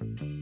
Ah,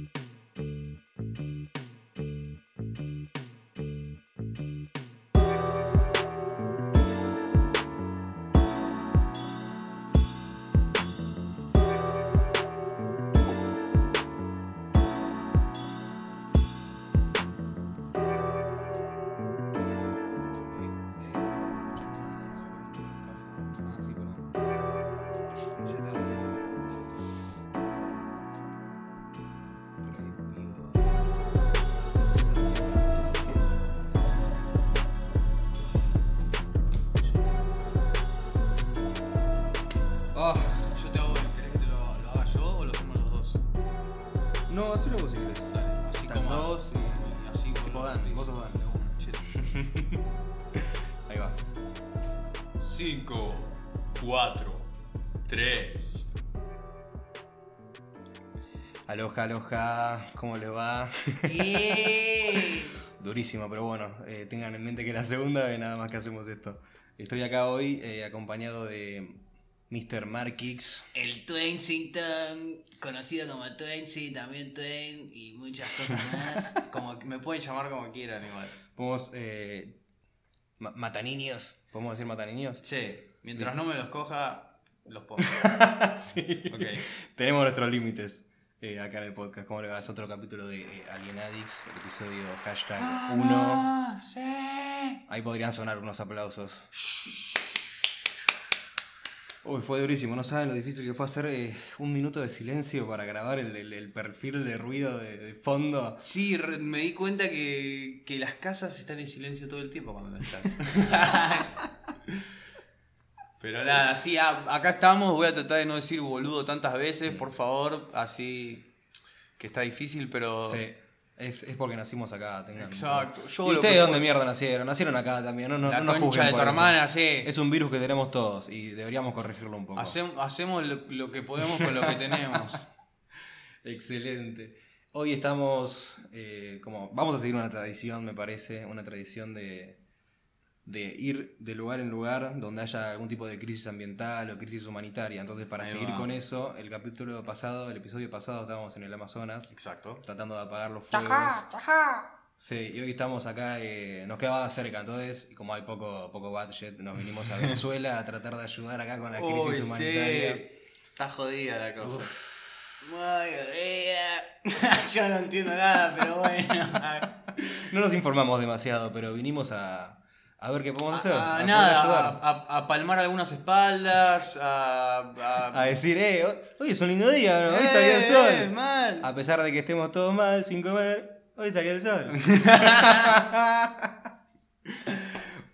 Aloja, aloja, ¿cómo les va? Durísimo, pero bueno, eh, tengan en mente que la segunda vez nada más que hacemos esto. Estoy acá hoy eh, acompañado de Mr. Markix. El Twain conocido como Twain, también Twain y muchas cosas más. Como me pueden llamar como quieran igual. Podemos. Eh, ma- mataniños. ¿Podemos decir mataniños? Che, mientras no me los coja, los pongo. sí. Ok. Tenemos nuestros límites eh, acá en el podcast. ¿Cómo le va? Es otro capítulo de eh, Alien Addicts, el episodio hashtag 1. Ah, sí. Ahí podrían sonar unos aplausos. Uy, fue durísimo. No saben lo difícil que fue hacer eh, un minuto de silencio para grabar el, el- el perfil de ruido de, de fondo. Sí, re- me di cuenta que, que las casas están en silencio todo el tiempo cuando no estás. Pero nada, sí, a- acá estamos. Voy a tratar de no decir boludo tantas veces, por favor. Así que está difícil, pero. Sí, es, es porque nacimos acá. Tengan Exacto. Yo ¿Y ustedes dónde mierda nacieron? Nacieron acá también. No, no, La no nos juzguen de tu hermana, sí. Es un virus que tenemos todos y deberíamos corregirlo un poco. Hacem- hacemos lo, lo que podemos con lo que tenemos. Excelente. Hoy estamos, eh, como, vamos a seguir una tradición, me parece, una tradición de, de ir de lugar en lugar donde haya algún tipo de crisis ambiental o crisis humanitaria. Entonces, para Ahí seguir va. con eso, el capítulo pasado, el episodio pasado, estábamos en el Amazonas Exacto. tratando de apagar los fuegos. Sí, y hoy estamos acá, eh, nos quedaba cerca, entonces, y como hay poco, poco budget, nos vinimos a Venezuela a tratar de ayudar acá con la crisis Uy, humanitaria. sí. Está jodida la cosa. Muy jodida. Yo no entiendo nada, pero bueno. No nos informamos demasiado, pero vinimos a, a ver qué podemos hacer. A, a poder nada, ayudar. a, a- a palmar algunas espaldas, a... a- A decir, eh, hoy- es un lindo día, ¿no? hoy ¡Eh, salió el sol. mal! A pesar de que estemos todos mal, sin comer, hoy salió el sol.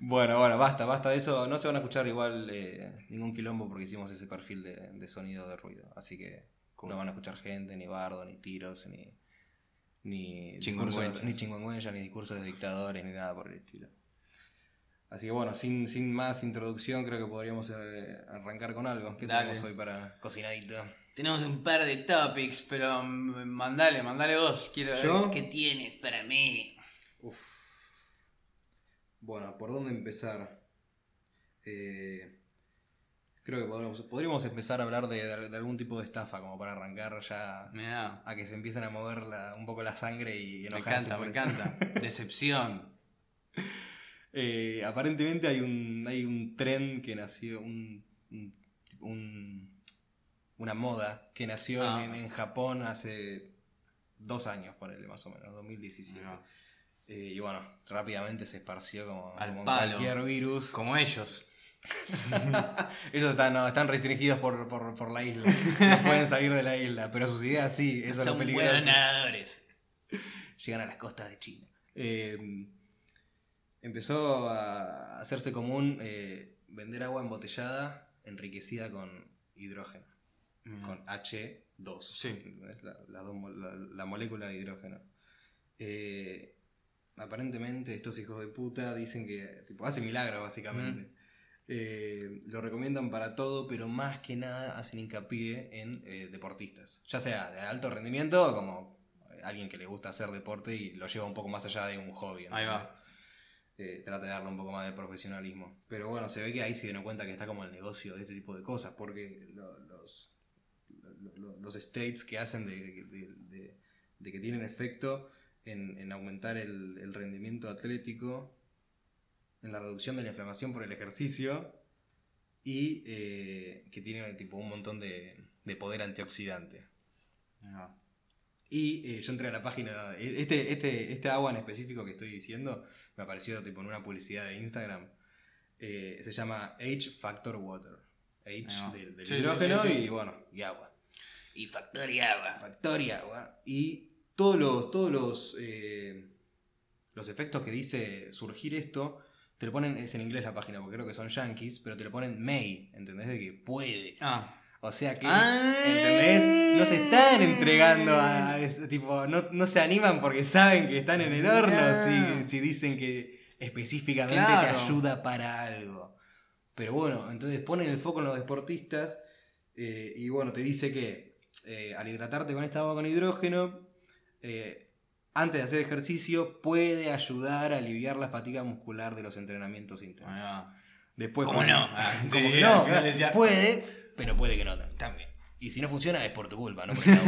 bueno, bueno, basta, basta de eso. No se van a escuchar igual eh, ningún quilombo porque hicimos ese perfil de, de sonido de ruido. Así que no van a escuchar gente, ni bardo, ni tiros, ni. Ni discursos, ni discursos de dictadores, ni nada por el estilo. Así que bueno, sin, sin más introducción, creo que podríamos eh, arrancar con algo. ¿Qué Dale. tenemos hoy para cocinadito? Tenemos un par de topics, Pero mm, mandale, mandale vos. Quiero ¿Yo? ¿Qué tienes para mí? Uf. Bueno, ¿por dónde empezar? Eh, creo que podríamos, podríamos empezar a hablar de, de algún tipo de estafa, como para arrancar ya Mirá, a que se empiecen a mover la- un poco la sangre y me enojarse. encanta, por me eso. encanta. Decepción. Eh, aparentemente hay un, hay un tren que nació, un, un- un- una moda que nació Ah. en, en Japón hace dos años, ponele más o menos, 2017. Mirá. Eh, y bueno, rápidamente se esparció como, Al como palo. cualquier virus. Como ellos. Ellos están, no, están restringidos por, por- por la isla. No pueden salir de la isla, pero sus ideas sí, eso es lo Son peligroso. nadadores. Llegan a las costas de China. Eh, empezó a hacerse común eh, vender agua embotellada enriquecida con hidrógeno, con H2. Sí. La, la la- la molécula de hidrógeno. Eh, aparentemente estos hijos de puta dicen que tipo, hace milagros básicamente. Eh, lo recomiendan para todo, pero más que nada hacen hincapié en eh, deportistas. Ya sea de alto rendimiento como eh, alguien que le gusta hacer deporte y lo lleva un poco más allá de un hobby. Ahí va. Eh, trata de darle un poco más de profesionalismo. Pero bueno, se ve que ahí se dieron cuenta que está como el negocio de este tipo de cosas, porque lo- los, lo- lo- los states que hacen de, de- que tienen efecto en, en aumentar el, rendimiento atlético, en la reducción de la inflamación por el ejercicio y eh, que tiene tipo un montón de, de poder antioxidante. Y eh, yo entré a la página. Este, este, este agua en específico que estoy diciendo me apareció tipo en una publicidad de Instagram. Eh, se llama H Factor Water. H del, del Sí, sí, hidrógeno sí, sí. y bueno, y agua. Y factor y agua. Factor y agua. Y todos los, todos los, eh, los efectos que dice surgir esto, te lo ponen, es en inglés la página, porque creo que son yankees, pero te lo ponen may, ¿entendés? De que puede. Ah. O sea que, Ah. ¿entendés? No se están entregando a, tipo, no, no se animan porque saben que están en el horno Ah. si, si dicen que específicamente Claro. te ayuda para algo. Pero bueno, entonces ponen el foco en los deportistas eh, y bueno, te dice que eh, al hidratarte con esta agua con hidrógeno, eh, antes de hacer ejercicio, puede ayudar a aliviar la fatiga muscular de los entrenamientos intensos. Va. Después, ¿Cómo no? Ah, como sí, que no, decía- puede, pero puede que no también. Y si no funciona es por tu culpa, no por el.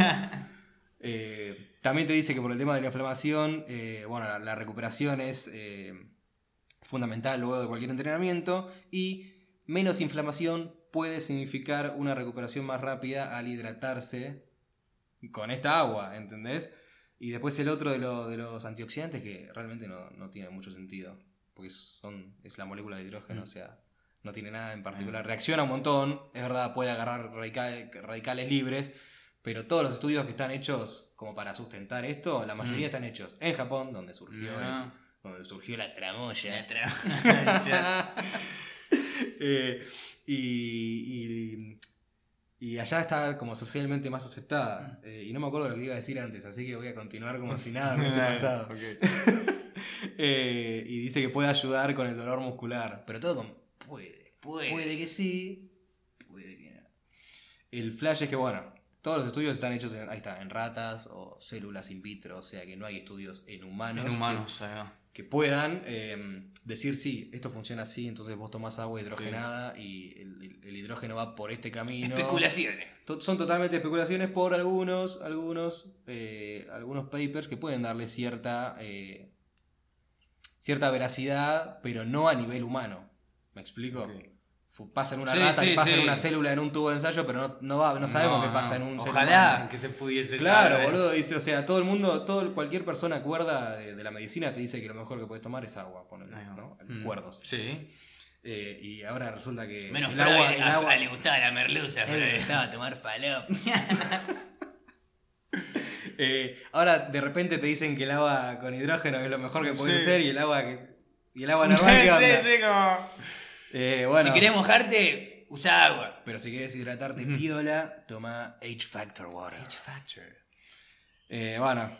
Eh, también te dice que por el tema de la inflamación, eh, bueno, la, la recuperación es eh, fundamental luego de cualquier entrenamiento y menos inflamación puede significar una recuperación más rápida al hidratarse con esta agua, ¿entendés? Y después el otro de, lo- de los antioxidantes que realmente no, no tiene mucho sentido, porque son, es la molécula de hidrógeno, Mm. o sea, no tiene nada en particular. Reacciona un montón, es verdad, puede agarrar radical- radicales libres, pero todos los estudios que están hechos como para sustentar esto, la mayoría Mm. están hechos en Japón, donde surgió, el- Ah. donde surgió la tramoya. La Eh, y, y, y allá está como socialmente más aceptada. Eh, y no me acuerdo lo que iba a decir antes, así que voy a continuar como si nada me hubiese pasado. Eh, y dice que puede ayudar con el dolor muscular. Pero todo con puede. Puede. Puede que sí, puede que no. El flash es que, bueno, todos los estudios están hechos en, ahí está, en ratas o células in vitro, o sea que no hay estudios en humanos. En. Que, que puedan eh, decir, sí, esto funciona así, entonces vos tomás agua hidrogenada y el, el- el hidrógeno va por este camino. Especulaciones. To- Son totalmente especulaciones por algunos, algunos, eh, algunos papers que pueden darle cierta, eh, cierta veracidad, pero no a nivel humano. ¿Me explico? Pasa en una Sí, rata sí, y pasa en una célula en un tubo de ensayo, pero no, no, va- no sabemos qué pasa en un ser Ojalá humano. que se pudiese Claro, saber. boludo, dice, o sea, todo el mundo, todo, cualquier persona cuerda de, de la medicina te dice que lo mejor que puedes tomar es agua, ponele. ¿no? Mm. Cuerdos. Sí. Eh, y ahora resulta que Menos el agua, el agua- a le gustaba la merluza. pero- le gustaba tomar falop. Eh, ahora de repente te dicen que el agua con hidrógeno es lo mejor que puede Sí. ser y el agua que y el agua normal ¿qué onda? sí, sí, como... Eh, bueno, Si querés mojarte, usa agua. pero si quieres hidratarte pídola, toma H Factor Water. H Factor. bueno,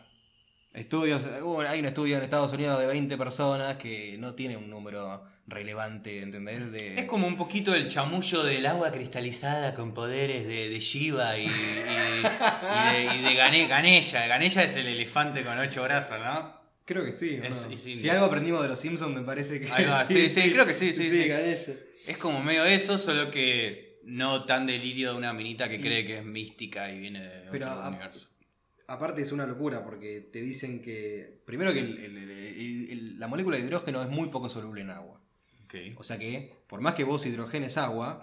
estudios, hubo- hay un estudio en Estados Unidos de 20 personas que no tiene un número relevante, ¿entendés? De, Es como un poquito el chamullo del agua cristalizada con poderes de, de Shiva y, y- y de, y de Gane- Ganesha. Ganesha es el elefante con ocho brazos, ¿no? Creo que sí. ¿o Es- no? es si algo aprendimos de los Simpsons me parece que Ahí va, sí, sí, creo que sí, sí, sí. Es como medio eso, solo que no tan delirio de una minita que Y- cree que es mística y viene de Pero, otro a- universo. Aparte es una locura porque te dicen que. Primero que el- el- el- la molécula de hidrógeno es muy poco soluble en agua. Ok. O sea que, por más que vos hidrogenes agua,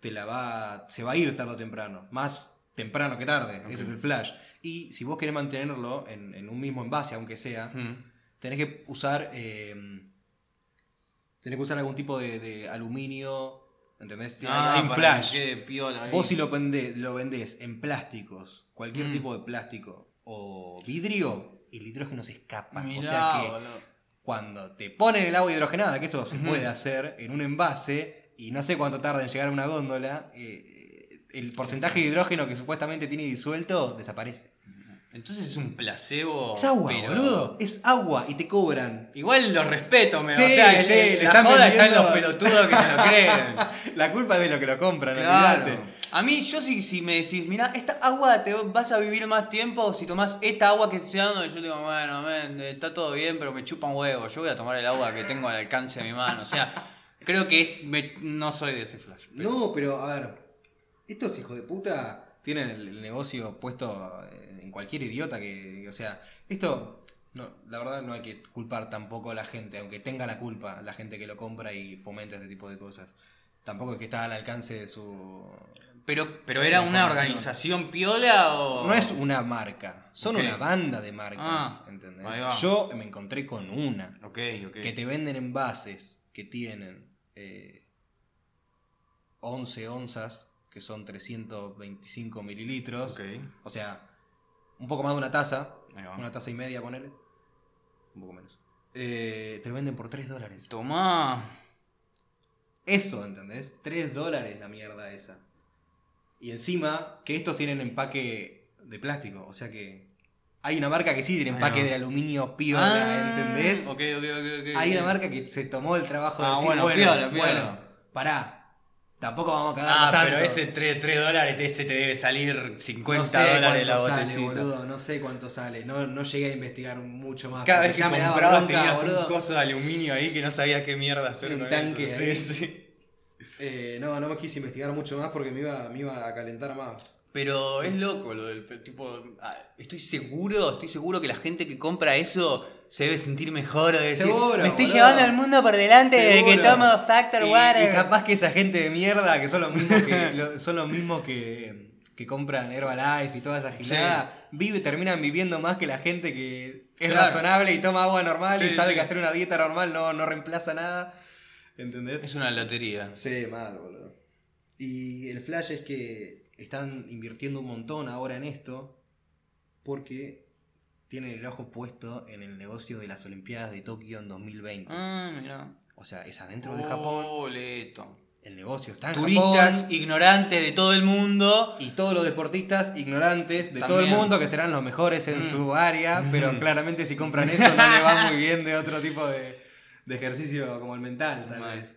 te la va. se va a ir tarde o temprano. Más temprano que tarde. Ok. Ese es el flash. Y si vos querés mantenerlo en, en un mismo envase, aunque sea, tenés que usar. eh, tenés que usar algún tipo de, de aluminio. ¿Entendés? Ah, hay un flash. que quede piola ahí. Vos si lo vendés, lo vendés en plásticos, cualquier Mm. tipo de plástico o vidrio, el hidrógeno se escapa. Mirá, o sea que boludo. cuando te ponen el agua hidrogenada, que eso se puede hacer en un envase, y no sé cuánto tarda en llegar a una góndola, eh, el porcentaje de hidrógeno que supuestamente tiene disuelto desaparece. Entonces es un placebo. Es agua, pero- boludo. Es agua y te cobran. Igual lo respeto, me Sí, o sea, sí, le la están joda está en los pelotudos que se lo creen. La culpa es de lo que lo compran, Claro. olvidate. A mí, yo si, si me decís, mira, esta agua te vas a vivir más tiempo si tomás esta agua que estoy dando, yo digo, bueno, men, está todo bien, pero me chupa un huevo. Yo voy a tomar el agua que tengo al alcance de mi mano. O sea, creo que es. me- no soy de ese flash. pero- No, pero a ver, estos hijos de puta tienen el, negocio puesto en cualquier idiota que, o sea, esto, no, la verdad no hay que culpar tampoco a la gente, aunque tenga la culpa la gente que lo compra y fomenta este tipo de cosas. Tampoco es que está al alcance de su... Pero, pero era una organización piola o. No es una marca, son una banda de marcas, Ah, ¿entendés? Yo me encontré con una Ok, ok. que te venden envases que tienen eh, 11 onzas, que son 325 mililitros. Ok. O sea, un poco más de una taza. Una taza y media, ponele. Un poco menos. Eh, te lo venden por 3 dólares. Tomá. Eso, ¿entendés? 3 dólares la mierda esa. Y encima, que estos tienen empaque de plástico. O sea que hay una marca que sí tiene empaque del aluminio piola, ¿entendés? Ah, Ok, ok, ok. ok. Hay una marca que se tomó el trabajo de Ah, decir, bueno, bueno, piola, piola. bueno, pará. Tampoco vamos a cagarnos Ah, tanto. pero ese 3, dólares, ese te debe salir 50 no sé dólares la cuánto sale, botellita. boludo, no sé cuánto sale. No, no llegué a investigar mucho más. Cada vez que ya me daba comprabas bronca, tenías boludo. un coso de aluminio ahí que no sabías qué mierda hacer Un con tanque eso. ahí. Sí, sí. Eh, no, no me quise investigar mucho más porque me iba, me iba a calentar más. Pero es loco lo del tipo. ah, Estoy seguro, estoy seguro que la gente que compra eso se debe sentir mejor de decir. Seguro, Me estoy boludo. llevando al mundo por delante desde que tomo Factor y, Water. y capaz que esa gente de mierda, que son los mismos que, lo- son los mismos que, que compran Herbalife y toda esa gilada, vive, terminan viviendo más que la gente que es Claro. razonable y toma agua normal y Sí, sabe sí. que hacer una dieta normal no, no reemplaza nada. ¿Entendés? Es una lotería. Sí, mal, boludo. Y el flash es que están invirtiendo un montón ahora en esto porque tienen el ojo puesto en el negocio de las Olimpiadas de Tokio en 2020. Ah, mira. O sea, es adentro de Japón. Boleto. El negocio está en Turistas Japón. ignorantes de todo el mundo. Y todos los deportistas ignorantes de todo el mundo que serán los mejores en Mm. su área, pero Mm. claramente si compran eso no les va muy bien de otro tipo de, de ejercicio como el mental, tal vez.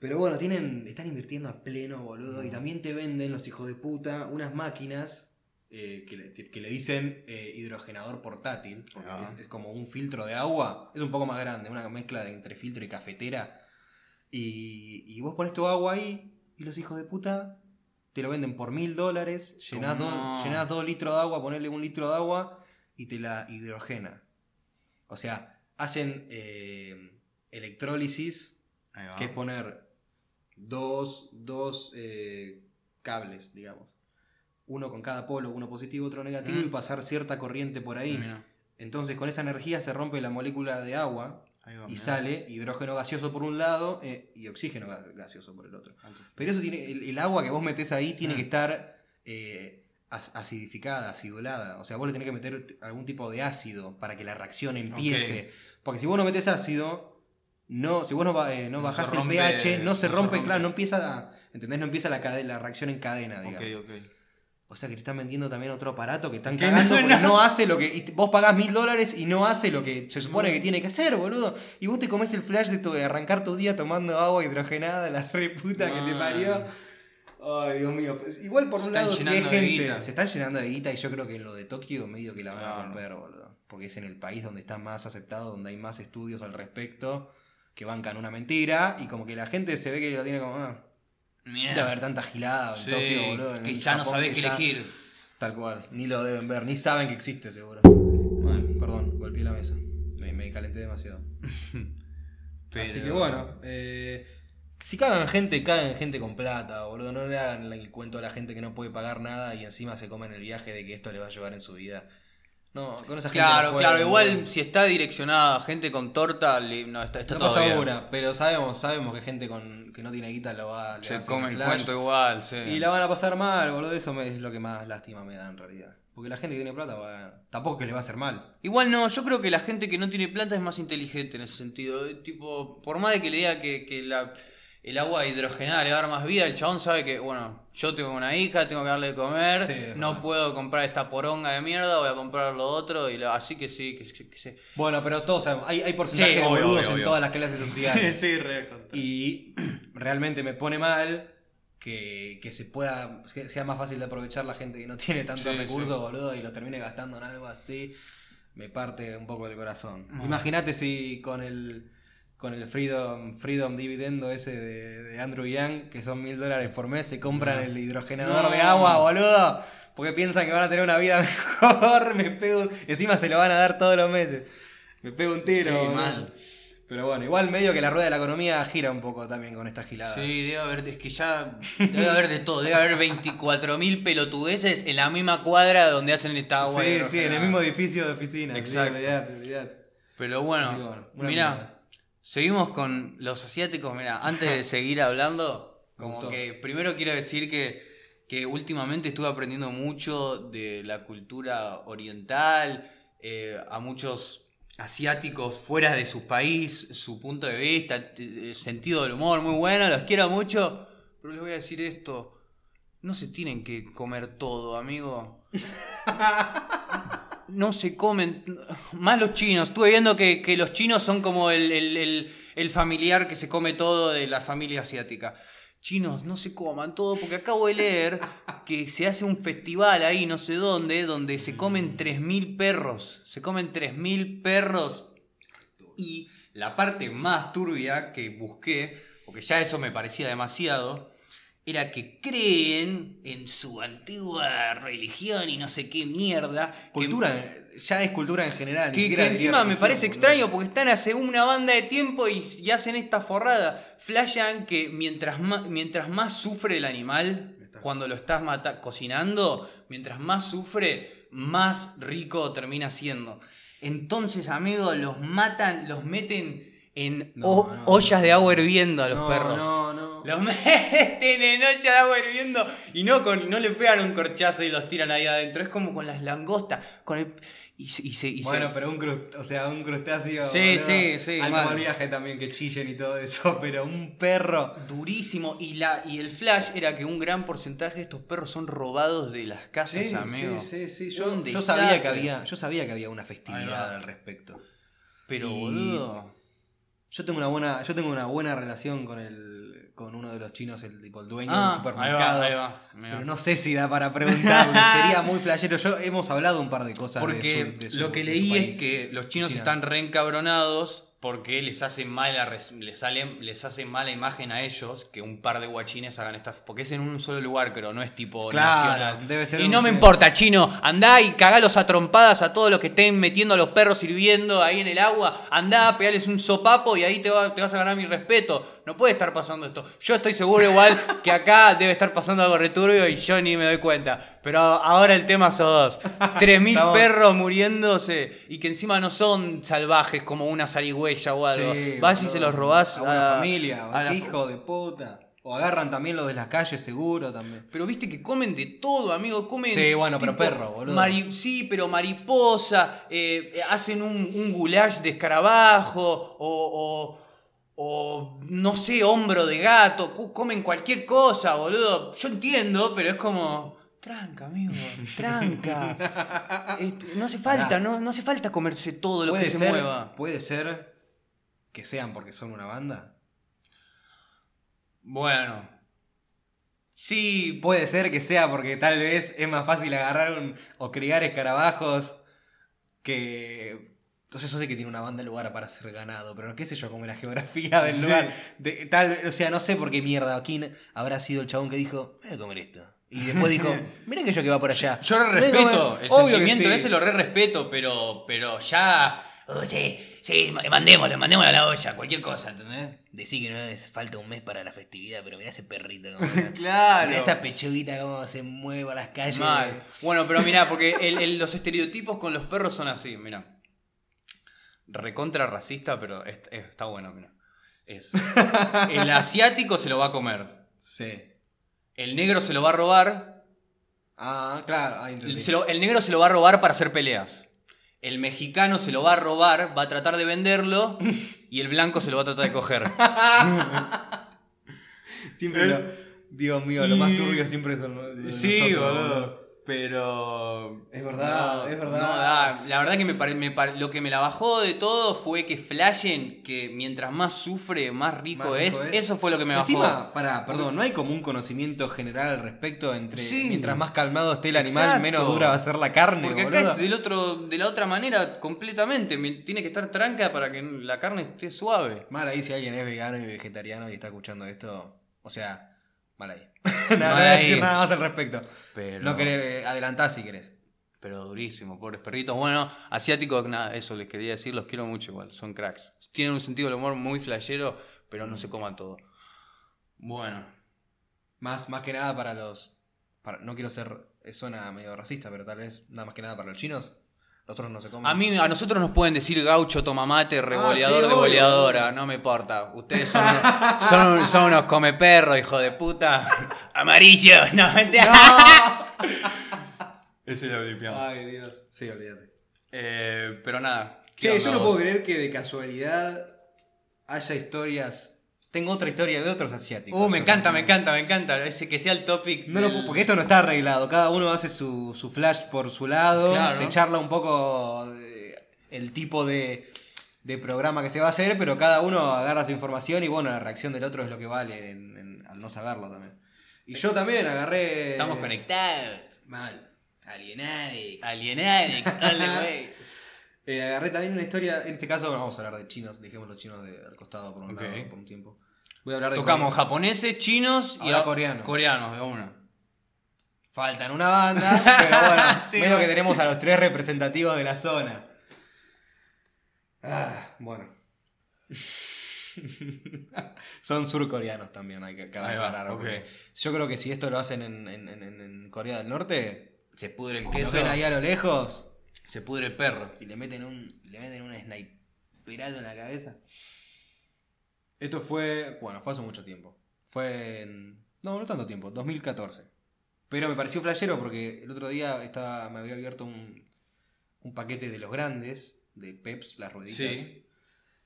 Pero bueno, tienen, están invirtiendo a pleno, boludo. Y también te venden los hijos de puta unas máquinas eh, que, le, que le dicen eh, hidrogenador portátil. Porque Ah. es, es como un filtro de agua. Es un poco más grande, una mezcla de entre filtro y cafetera. Y, y vos pones tu agua ahí y los hijos de puta te lo venden por mil dólares. Llenás, dos, llenás dos litros de agua, ponerle un litro de agua y te la hidrogena. O sea, hacen eh, electrólisis que es poner dos, dos eh, cables, digamos. Uno con cada polo, uno positivo, otro negativo, Mm. y pasar cierta corriente por ahí. Mira. Entonces con esa energía se rompe la molécula de agua va, y sale hidrógeno gaseoso por un lado eh, y oxígeno ga- gaseoso por el otro. Pero eso tiene, el, el agua que vos metés ahí tiene Mm. que estar eh, acidificada, acidulada. O sea, vos le tenés que meter algún tipo de ácido para que la reacción empiece. Porque si vos no metés ácido, no, si vos no, eh, no No bajás el pH, no se no se rompe, claro, no empieza la, ¿entendés? No empieza la, la reacción en cadena, digamos. ok. O sea que te están vendiendo también otro aparato que están cagando no, porque no. no hace lo que. y vos pagás mil dólares y no hace lo que se supone que tiene que hacer, boludo. Y vos te comes el flash de, tu- de arrancar tu día tomando agua hidrogenada, la re puta que te parió. Ay, Dios mío. Pues, igual por Se un lado, si hay gente. Se están llenando de guita y yo creo que lo de Tokio medio que la van a romper, boludo. Porque es en el país donde está más aceptado, donde hay más estudios al respecto, que bancan una mentira y como que la gente se ve que lo tiene como. Ah, De haber tanta gilada en Sí, Tokio, boludo. en que ya no sabés que qué ya- elegir. Tal cual, ni lo deben ver, ni saben que existe seguro. Ay, perdón, golpeé la mesa. Me, me calenté demasiado. Así que bueno, eh, si cagan gente, cagan gente con plata, boludo. No le hagan el cuento a la gente que no puede pagar nada y encima se comen el viaje de que esto le va a llevar en su vida. No, con esa gente. Claro, no claro, jueguen, igual si está direccionada a gente con torta, le- no, está, está no todo pasa bien. una, pero sabemos, sabemos que gente con, que no tiene guita lo va le Se come el flash. cuento igual, sí. Y la van a pasar mal, boludo. Eso me- es lo que más lástima me da en realidad. Porque la gente que tiene plata, bueno, tampoco que le va a hacer mal. Igual no, yo creo que la gente que no tiene plata es más inteligente en ese sentido. Eh, Tipo, por más de que le diga que, que la, el agua hidrogenada le va a dar más vida, el chabón sabe que, bueno, yo tengo una hija, tengo que darle de comer, Sí, no verdad. puedo comprar esta poronga de mierda, voy a comprar lo otro, y lo- así que sí, que, que- que se... Bueno, pero todos sabemos, hay, hay porcentaje Sí, de boludos obvio, en todas las clases sociales. sí, re contra. Y realmente me pone mal que, que se pueda, que sea más fácil de aprovechar la gente que no tiene tantos Sí, recursos, sí. boludo, y lo termine gastando en algo así. Me parte un poco el corazón. Imagínate si con el con el Freedom, Freedom Dividendo ese de, de Andrew Yang, que son mil dólares por mes, se compran No. el hidrogenador No. de agua, boludo. Porque piensan que van a tener una vida mejor. Me pego. un- Encima se lo van a dar todos los meses. Me pego un tiro. Sí, mal. Pero bueno, igual medio que la rueda de la economía gira un poco también con estas giladas. Sí, debe haber, es que ya debe haber de todo, debe haber 24.000 pelotudeces en la misma cuadra donde hacen esta agua. sí, sí, en el mismo edificio de oficina. sí, Exacto. olvidate, olvidate. Pero bueno, bueno, mira. Seguimos con los asiáticos. Mira, antes de seguir hablando, como que primero quiero decir que, que últimamente estuve aprendiendo mucho de la cultura oriental, eh, a muchos asiáticos fuera de su país, su punto de vista, el sentido del humor muy bueno, los quiero mucho, pero les voy a decir esto, no se tienen que comer todo, amigo. No se comen, más los chinos, estuve viendo que, que los chinos son como el, el- el- el familiar que se come todo de la familia asiática. Chinos, no se coman todo, porque acabo de leer que se hace un festival ahí, no sé dónde, donde se comen 3.000 perros. Se comen 3.000 perros. Y la parte más turbia que busqué, porque ya eso me parecía demasiado, era que creen en su antigua religión y no sé qué mierda. que- Cultura, ya es cultura en general. que, que encima me parece extraño porque están hace una banda de tiempo y, y hacen esta forrada. Flashan que mientras más, mientras más sufre el animal cuando lo estás mata- cocinando, mientras más sufre, más rico termina siendo. Entonces, amigos, los matan, los meten en No, o- no, ollas de agua hirviendo a los no, perros. No, no. Los meten en olla de agua hirviendo y no, con, no le pegan un corchazo y los tiran ahí adentro. Es como con las langostas. Con el, y se, y se- y se- Bueno, pero un, crust- o sea, un crustáceo. Sí, sí, sí, Al mal. viaje también que chillen y todo eso, pero un perro. durísimo. Y, la, y el flash era que un gran porcentaje de estos perros son robados de las casas, amigo. sí, sí, Un Yo, sabía que había, yo sabía que había una festividad al respecto. Pero, boludo. Yo tengo una buena, yo tengo una buena relación con el, con uno de los chinos, el tipo el dueño Ah, del supermercado. Ahí va, ahí va. Pero no sé si da para preguntarle, sería muy flashero. Yo hemos hablado un par de cosas de Porque su- de su- lo que de leí es que los chinos China. están reencabronados porque les hace mala les sale, les hace mala imagen a ellos que un par de guachines hagan estas porque es en un solo lugar creo no es tipo Claro, nacional. debe ser y no me importa chino andá y cagalos a trompadas a todos los que estén metiendo a los perros hirviendo ahí en el agua. Andá pegales un sopapo y ahí te, va- te vas a ganar mi respeto. No puede estar pasando esto. Yo estoy seguro igual que acá debe estar pasando algo returbio y yo ni me doy cuenta pero ahora el tema son dos 3.000 Estamos- perros muriéndose y que encima no son salvajes como una zarigüeya o algo. Sí, Vas y se los robás a una a- familia, a la- hijo de puta. O agarran también los de las calles seguro también. Pero viste que comen de todo, amigo. Comen. Sí, bueno, pero perro, boludo. sí, pero mariposa. eh, hacen un, un goulash de escarabajo. O, o- o, no sé, hombro de gato. Comen cualquier cosa, boludo. Yo entiendo, pero es como. Tranca, amigo. Tranca. No hace falta, no, no hace falta comerse todo lo que se ser, mueva. puede ser que sean porque son una banda. Bueno. Sí, Puede ser que sea porque tal vez es más fácil agarrar un, o criar escarabajos que... Entonces yo sé que tiene una banda en lugar para ser ganado, pero qué sé yo, como la geografía del Sí. lugar. De, tal vez, o sea, no sé por qué mierda aquí habrá sido el chabón que dijo, voy a comer esto. Y después dijo, mirá que yo que va por allá. Yo a respeto, comer". el Obvio que sentimiento sí. ese lo re respeto, pero, pero ya. Oh, sí, sí, ma- mandémoslo, mandémoslo a la olla, cualquier cosa, ¿entendés? Decí que no les falta un mes para la festividad, pero mirá ese perrito como... Claro. Mirá esa pechuguita como se mueve a las calles. Mal. Bueno, pero mirá, porque el- el- los estereotipos con los perros son así, mirá. Recontra racista, pero es- es- está bueno, mirá. Es. El asiático se lo va a comer. Sí. El negro se lo va a robar. Ah, claro, ah, entendí. se lo- el negro se lo va a robar para hacer peleas. El mexicano se lo va a robar, va a tratar de venderlo. Y el blanco se lo va a tratar de coger. Siempre lo- Dios mío, lo más Y- turbio siempre son los- Sí, nosotros, boludo. Pero. Es verdad, no, es verdad. no da. la verdad que me, pare- me pare- lo que me la bajó de todo fue que flashen que mientras más sufre, más rico, Más rico es. es. Eso fue lo que me bajó. Encima, pará, perdón, no hay como un conocimiento general al respecto entre Sí. mientras más calmado esté el animal, Exacto. menos dura va a ser la carne. Porque acá boludo. es del otro, de la otra manera completamente. Me- Tiene que estar tranca para que la carne esté suave. Mal ahí si alguien es vegano y vegetariano y está escuchando esto. O sea, mal ahí. no, voy a decir nada más al respecto. Pero, No querés, eh, si querés. pero durísimo, pobres perritos. Bueno, asiáticos, nada, eso les quería decir, los quiero mucho igual, son cracks. Tienen un sentido del humor muy flashero, pero no se coman todo. Bueno, Más, más que nada para los. para- no quiero ser. eh, Suena medio racista, pero tal vez nada más que nada para los chinos. Los otros no se comen. a mí, a nosotros nos pueden decir gaucho, tomamate, revoleador, Ah, sí, de obvio. no me importa. Ustedes son, son, son unos come perros, hijo de puta. Amarillo, no, te- Ese lo limpiamos. Ay, Dios. Sí, olvídate. Eh, pero nada. ¿qué Che, yo no vos? puedo creer que de casualidad haya historias. Tengo otra historia de otros asiáticos. Uh, me encanta, me encanta, me encanta. Ese que sea el topic. No del- puedo- porque esto no está arreglado. Cada uno hace su, su flash por su lado. Claro. Se charla un poco de- el tipo de, de programa que se va a hacer, pero cada uno agarra su información y bueno, la reacción del otro es lo que vale en- en- al no saberlo también. Y yo también agarré. Estamos conectados. Mal. Alienadix, all the way. Eh, agarré también una historia. En este caso vamos a hablar de chinos. Dejemos los chinos de- al costado por un Ok. lado, por un tiempo. Voy a hablar de. Tocamos Corea. japoneses, chinos y Ahora a- coreanos. Coreanos, de una. Faltan una banda, pero bueno, Sí, menos bueno. que tenemos a los tres representativos de la zona. Ah, bueno. Son surcoreanos también, hay que cabe Ahí va, aclarar, ok. porque Yo creo que si esto lo hacen en, en- en- en Corea del Norte, Se pudre el lo queso. ven ahí a lo lejos Se pudre el perro. y le meten un, le meten un sniperazo en la cabeza. Esto fue, bueno, fue hace mucho tiempo. Fue en, no, no tanto tiempo, 2014. Pero me pareció flashero porque el otro día estaba, me había abierto un, un paquete de los grandes, de Peps, las rueditas. Sí.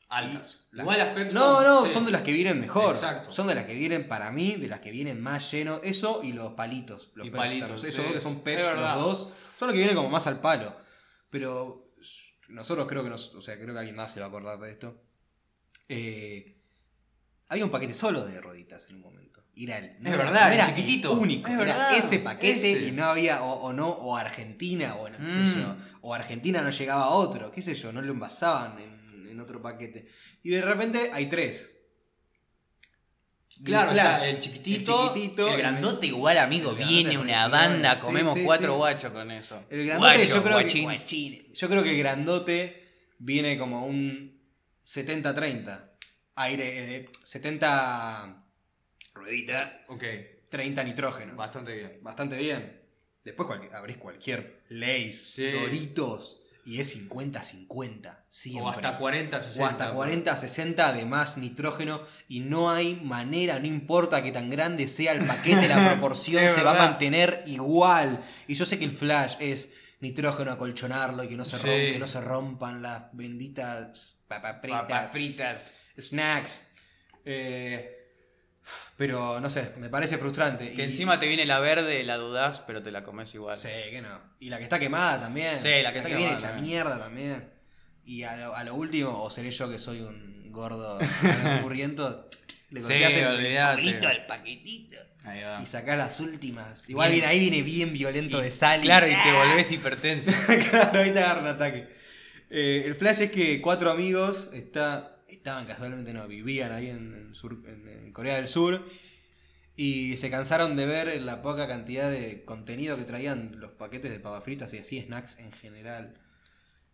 Altas. Y- Igual las Pepsi No, no, sí. son de las que vienen mejor. Exacto. Son de las que vienen para mí, de las que vienen más llenos. Eso y los palitos. Los Y Peps, palitos, sí. Esos dos que son Peps, Es los dos. Son los que vienen como más al palo. Pero nosotros creo que nos, o sea, creo que alguien más se va a acordar de esto. Eh, había un paquete solo de rueditas en un momento. Era el, no Es era- verdad, no era chiquitito. único. Es era ese paquete ese. y no había, o, o no, o Argentina, o no, qué sé Mm. yo. O Argentina no llegaba a otro, qué sé yo, no lo envasaban en, en otro paquete. Y de repente hay tres. Claro, El Flash, está el chiquitito, el chiquitito, el el grandote igual, amigo. Viene una banda, sí, comemos sí, cuatro sí. guachos con eso. El grandote, Guacho, yo creo guachín. que. Yo creo que el grandote viene como un 70-30. Aire, eh, 70 ruedita, Ok, 30 nitrógeno. bastante bien. Bastante bien. Después cualquier- abrís cualquier Lays, Sí. Doritos, y es 50-50. Siempre. O hasta 40, 60. O hasta 40, 60 de más nitrógeno y no hay manera, no importa que tan grande sea el paquete, la proporción se va a mantener igual. Y yo sé que el flash es nitrógeno, acolchonarlo y que no se, Sí. que no se rompan las benditas papas fritas, Papas fritas. Snacks. Eh, pero no sé, me parece frustrante. Que Y- encima te viene la verde, la dudás, pero te la comes igual. Sí, que no. Y la que está quemada también. Sí, la que está viene quemada hecha también. mierda también. Y a lo, a lo último, o seré yo que soy un gordo murriento, le Sí, el al paquetito Ahí va. y sacás las últimas. Igual Bien. viene, ahí viene bien violento Y- de sal. Claro, y te volvés hipertenso. claro, ahí te agarra un ataque. Eh, el flash es que cuatro amigos está, estaban casualmente, no, vivían ahí en, en sur- en- en Corea del Sur y se cansaron de ver la poca cantidad de contenido que traían los paquetes de papas fritas y así snacks en general.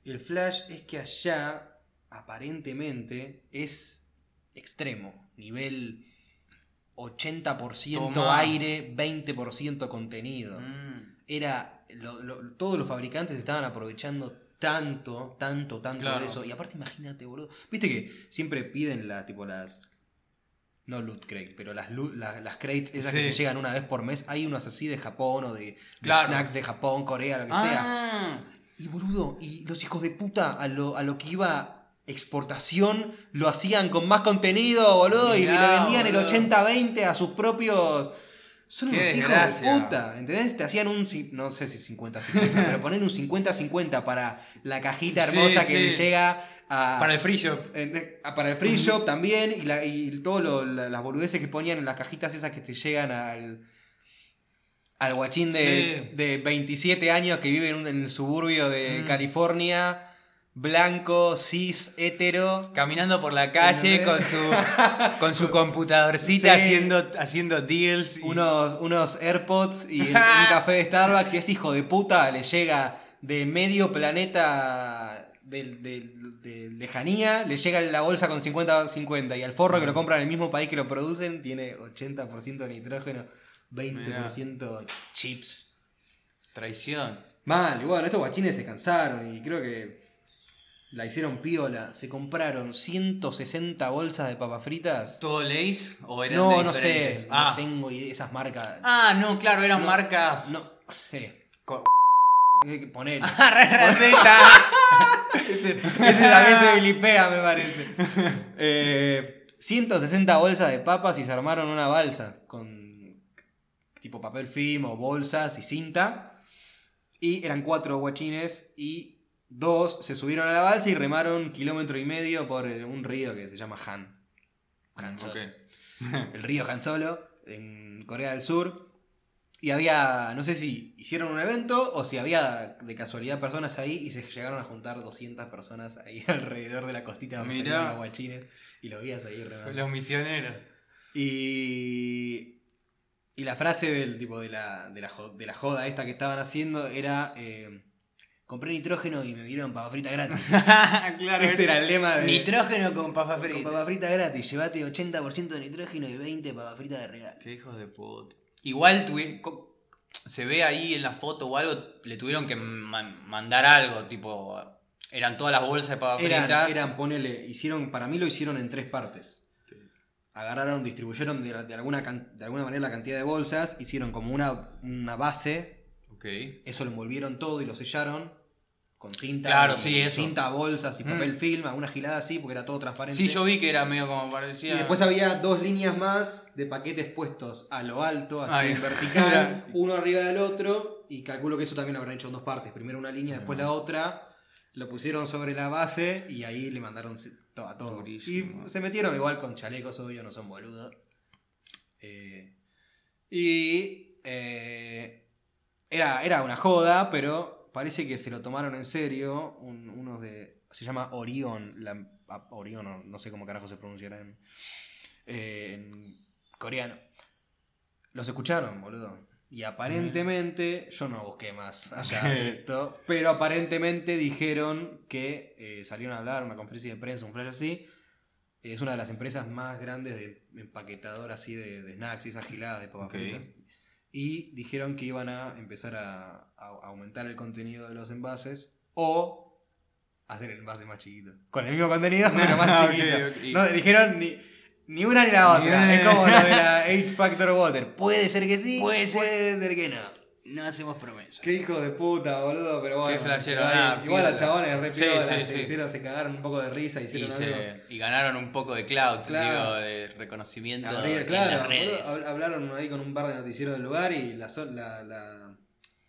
El flash es que allá, aparentemente, es extremo, nivel 80% Tomá. aire, 20% contenido Mm. era lo- lo- todos los fabricantes estaban aprovechando tanto, tanto, tanto Claro. de eso. Y aparte, imagínate, boludo. Viste que siempre piden la, tipo las. No loot crate, pero las, loot- la- las crates esas que te llegan una vez por mes. Hay unas así de Japón o de, snacks de Japón, Corea, lo que sea. Ah, Y boludo, y los hijos de puta a lo, a lo que iba exportación lo hacían con más contenido, boludo, y le vendían el boludo. 80-20 a sus propios Son Qué unos hijos de puta, ¿entendés? Te hacían un, no sé si 50-50, pero ponen un 50-50 para la cajita Sí, hermosa que sí. le llega a... Para el free shop. Eh, ah, Para el free shop también y, la, y la- las boludeces que ponían en las cajitas esas que te llegan al al guachín de, Sí. de 27 años que vive en, un- en el suburbio de Mm. California, blanco, cis, hetero. Caminando por la calle con su, con su computadorcita Sí. haciendo, haciendo deals. y- Unos, unos AirPods y un café de Starbucks y ese hijo de puta le llega de medio planeta de, de- de lejanía, le llega la bolsa con 50-50 y al forro que lo compra en el mismo país que lo producen tiene 80% nitrógeno, 20% chips. Traición. Mal, y bueno, estos guachines se cansaron y creo que la hicieron piola. Se compraron 160 bolsas de papas fritas. ¿Todo Lays o eran No, de no sé, diferentes? no Ah. tengo idea, esas marcas. Ah, no, claro, eran No, marcas. No, sí. Co- Poner. Ah, ese, ese también se vilipea, me parece. Eh, 160 bolsas de papas y se armaron una balsa con tipo papel film o bolsas y cinta. Y eran cuatro guachines y dos se subieron a la balsa y remaron kilómetro y medio por eh, un río que se llama Han. Han Solo. Ok. El río Han Solo en Corea del Sur. Y había, no sé si hicieron un evento o si había de casualidad personas ahí y se llegaron a juntar 200 personas ahí alrededor de la costita donde Mirá. los guachines y los vías ahí remando. Los misioneros. Y, y la frase del tipo de la, de la, de la joda esta que estaban haciendo era eh, compré nitrógeno y me dieron papa frita gratis. claro, Ese era el lema de Nitrógeno con papa con frita. papa frita gratis, llévate 80% de nitrógeno y 20 papa frita de regalo. Qué hijos de puta. Igual co- se ve ahí en la foto o algo, le tuvieron que ma- mandar algo, tipo. Eran todas las bolsas de papas Eran, fritas. eran, ponele, hicieron, para mí lo hicieron en tres partes. Agarraron, distribuyeron de, de alguna, de alguna manera la cantidad de bolsas, hicieron como una, una base, Eso lo envolvieron todo y lo sellaron con cinta. Claro, y- sí, eso. Cinta, bolsas y Mm. papel film, alguna gilada así, porque era todo transparente. Sí, yo vi que era medio como Y parecía. después había dos líneas más de paquetes puestos a lo alto, así Ay. en vertical, uno arriba del otro, y calculo que eso también lo habrán hecho en dos partes. Primero una línea, después la otra, lo pusieron sobre la base y ahí le mandaron a todo. Durísimo. Y se metieron igual con chalecos, obvio, no son boludos. Eh, y eh, era, era una joda, pero parece que se lo tomaron en serio. un- unos de. Se llama Orion. La, ah, Orion, no, sé cómo carajo se pronunciará en, eh, en coreano. Los escucharon, boludo. Y aparentemente, yo no busqué más allá de esto, pero aparentemente dijeron que eh, salieron a hablar, una conferencia de prensa, un flash así. Es una de las empresas más grandes de empaquetador así de, de snacks y esas giladas de papas Ok. Y dijeron que iban a empezar a, a aumentar el contenido de los envases o hacer el envase más chiquito. Con el mismo contenido, pero más chiquito. No, dijeron ni, ni una ni la otra. Es como lo de la H Factor Water. Puede ser que sí, Puede ser. puede ser que no. No hacemos promesas. Qué hijo de puta, boludo, pero bueno. Qué flashero, nada, Igual los chabones re Sí, sí, se, sí. hicieron, se cagaron un poco de risa, Y, hicieron algo. se- y ganaron un poco de cloud, Claro. digo, de reconocimiento Abrir- en claro, las redes. boludo, hablaron ahí con un par de noticieros del lugar y la, so- la, la-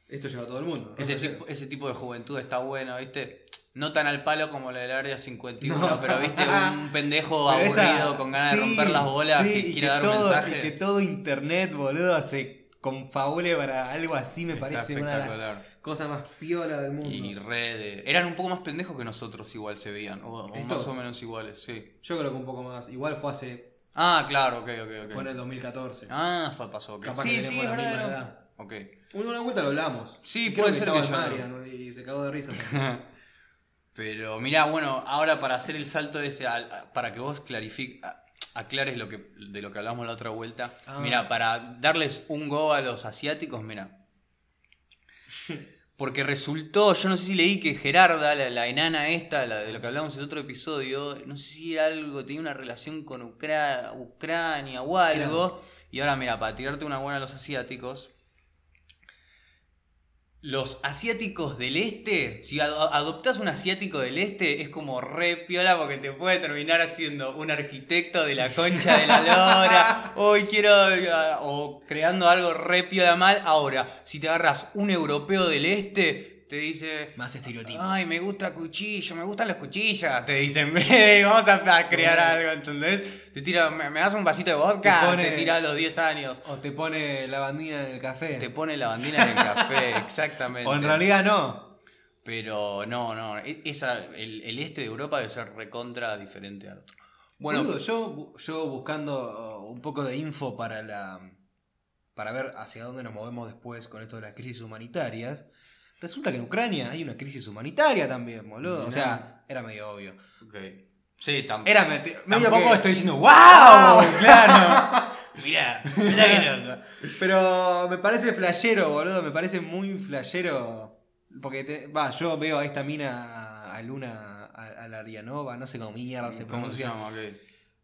esto llegó a todo el mundo. Ese tipo, ese tipo de juventud está bueno, ¿viste? No tan al palo como la del área 51, No. pero viste un pendejo esa- aburrido con ganas de romper las bolas que quiere que dar todo, un mensaje. y que todo internet, boludo, se confabule para algo así, me Está parece una de las cosas más piola del mundo. Y redes. Eran un poco más pendejos que nosotros igual se veían. O, más o menos iguales, sí. Yo creo que un poco más. Igual fue hace. Ah, claro, ok, ok, ok. Fue en el 2014. Ah, fue, pasó, ok. Capaz sí, que sí, es la verdad. misma edad. Ok. Una vuelta lo hablamos. Sí, creo puede ser que ya Marian y se cagó de risa. Pero mira, bueno, ahora para hacer el salto ese, para que vos clarifiques, aclares lo que, de lo que hablamos la otra vuelta. Ah. Mira, para darles un go a los asiáticos, mira. Porque resultó, yo no sé si leí que Gerarda, la, la enana esta, la de lo que hablamos en el otro episodio, no sé si era algo, tenía una relación con Ucra- Ucrania o algo. Y ahora, mira, para tirarte una buena a los asiáticos, Los asiáticos del este, si ad- adoptás un asiático del este, es como re piola porque te puede terminar haciendo un arquitecto de la concha de la lora. Hoy quiero. ah, O creando algo re piola mal. Ahora, si te agarras un europeo del este, te dice. Más estereotipos. Ay, me gusta cuchillo, me gustan las cuchillas. Te dicen, "Ve, vamos a crear algo, ¿entendés? Te tira, me, me das un vasito de vodka, Te te, pone- tira a los 10 años. O te pone la bandina en el café. Te pone la bandina en el café, exactamente. o en realidad no. Pero no, no. e- Esa, el, el este de Europa debe ser recontra diferente al otro. Bueno, yo, yo buscando uh, un poco de info para la para ver hacia dónde nos movemos después con esto de las crisis humanitarias, resulta que en Ucrania hay una crisis humanitaria también, boludo. O sea, era medio obvio. ok. Sí, tam- Era medio tampoco que- estoy diciendo ¡Wow! Claro. Mirá, mirá que. Pero me parece flashero, boludo. Me parece muy flashero. Porque, te- va, yo veo a esta mina, a Luna, a, a la Arianova, no sé cómo mierda se ¿Cómo se pronuncia. llama? Ok.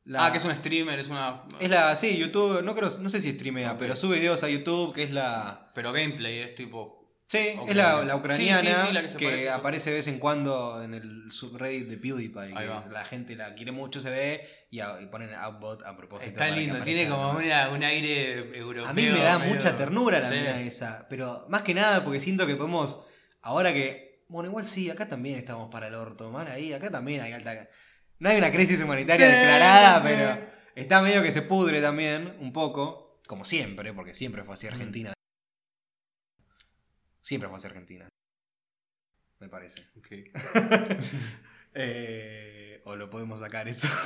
La- Ah, que es un streamer, es una. Es la, sí, YouTube, no creo, no sé si streamea, pero sube videos a YouTube, que es la... Pero gameplay es tipo. Sí, es la, ucraniana sí, sí, la que se que, parece. aparece de vez en cuando en el subreddit de PewDiePie. La gente la quiere mucho, se ve, y, a- y ponen Outbot a propósito. Está lindo, tiene como una, un aire europeo. A mí me da medio- mucha ternura la mina esa, pero más que nada porque siento que podemos, ahora que, bueno, igual sí, acá también estamos para el orto, mal ahí, acá también hay alta... No hay una crisis humanitaria declarada, pero está medio que se pudre también, un poco, como siempre, porque siempre fue así Argentina. Siempre fue así Argentina. Me parece. Ok. Eh, o lo podemos sacar eso.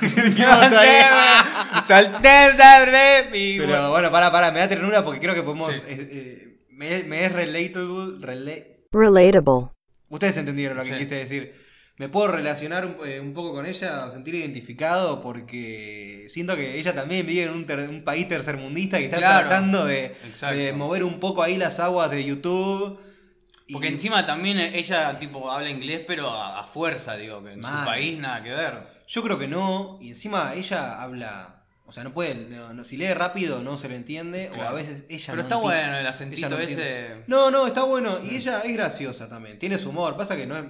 Pero bueno, para, para, me da ternura porque creo que podemos. Sí. eh, eh, me, me es relatable. rela- Relatable. Ustedes entendieron lo que Sí. quise decir. Me puedo relacionar un, eh, un poco con ella, o sentir identificado porque siento que ella también vive en un, ter- un país tercermundista que está Claro. tratando de, de mover un poco ahí las aguas de YouTube. Y- Porque encima también ella tipo habla inglés, pero a, a fuerza, digo, que en su país nada que ver. Yo creo que no, y encima ella habla. O sea, no puede. no- no- si lee rápido no se lo entiende, o a veces ella Pero no está entiende. bueno el acentito no ese. No, no, está bueno. Y ella es graciosa también. Tiene su humor. Pasa que no es-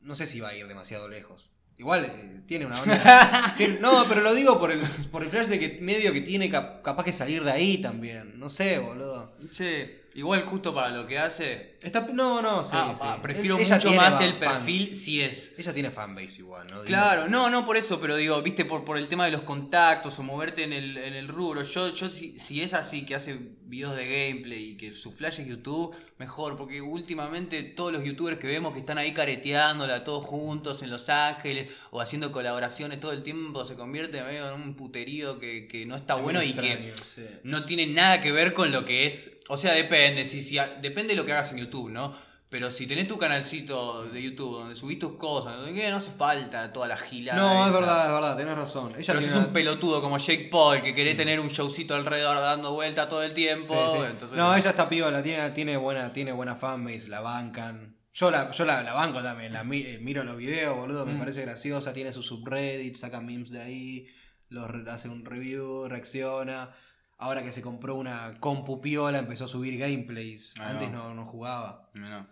no sé si va a ir demasiado lejos. Igual eh, tiene una onda. tiene- no, pero lo digo por el, por el flash de que medio que tiene cap- capaz que salir de ahí también. No sé, boludo. Sí, igual justo para lo que hace. Está, no, no, sí, ah, sí. ah, prefiero Ella mucho más el fan. perfil si es. Ella tiene fanbase igual, ¿no? Claro, no, no por eso, pero digo, viste, por, por el tema de los contactos o moverte en el, en el rubro. Yo, yo si, si es así, que hace videos de gameplay y que su flash es YouTube, mejor, porque últimamente todos los youtubers que vemos que están ahí careteándola todos juntos en Los Ángeles o haciendo colaboraciones todo el tiempo se convierte medio en un puterío que, que no está es bueno y que sí. no tiene nada que ver con lo que es. O sea, depende, si, si, depende de lo que hagas en YouTube, ¿no? Pero si tenés tu canalcito de YouTube donde subís tus cosas, no hace falta toda la gilada. No, es verdad, es verdad, tenés razón. Ella Pero si es un pelotudo como Jake Paul que querés tener un showcito alrededor dando vuelta todo el tiempo. Sí, sí. entonces- no, ella está piola, tiene, tiene buena, tiene buena fanbase, la bancan. Yo la, yo la, la banco también, la mi- eh, miro los videos, boludo, me Mm. parece graciosa, tiene su subreddit, saca memes de ahí, los hace un review, reacciona. Ahora que se compró una compu piola, empezó a subir gameplays. Ahí Antes va. no, no jugaba. No.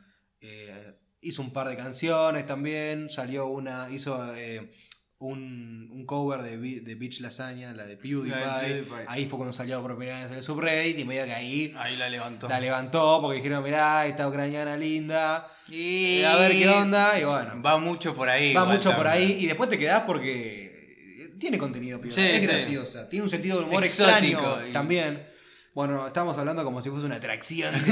Eh, hizo un par de canciones también. Salió una. Hizo eh, un, un cover de, de Beach Lasagna, la de PewDiePie. La de PewDiePie. Ahí fue cuando salió por primera vez en el subreddit. Y medio que ahí Ahí la levantó. la levantó porque dijeron: Mirá, esta ucraniana linda. Y... eh, a ver qué onda. Y bueno, Va mucho por ahí. va mucho por ahí. Y después te quedás porque tiene contenido piola. Sí, es sí. graciosa. Tiene un sentido de humor Exótico extraño y- también. Bueno, estamos hablando como si fuese una atracción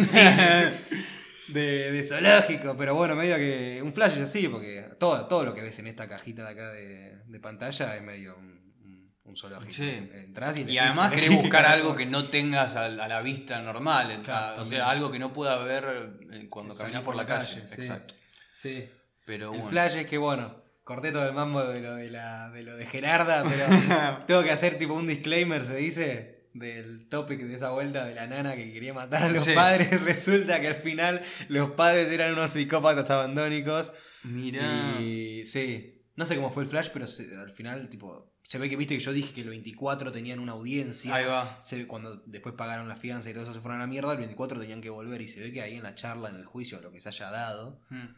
de de, zoológico, pero bueno, medio que un flash es así, porque todo, todo lo que ves en esta cajita de acá de, de pantalla es medio un, un- un zoológico. Sí. Entrás y, Y además querés buscar algo que no tengas a, a la vista normal. en- Claro, o sea, algo que no pueda ver eh, cuando caminas por la calle. sí. Exacto. Sí. Pero El bueno. flash es que bueno, corté todo el mambo de lo de la de lo de Gerarda, pero tengo que hacer tipo un disclaimer, se dice, del topic de esa vuelta de la nana que quería matar a los Sí. padres. Resulta que al final los padres eran unos psicópatas abandónicos. Mirá. Y sí. No sé cómo fue el flash, pero se- al final, tipo, se ve que viste que yo dije que el 24 tenían una audiencia. Ahí va. Se cuando después pagaron la fianza y todo eso se fueron a la mierda, el 24 tenían que volver y se ve que ahí en la charla, en el juicio, lo que se haya dado, Mm.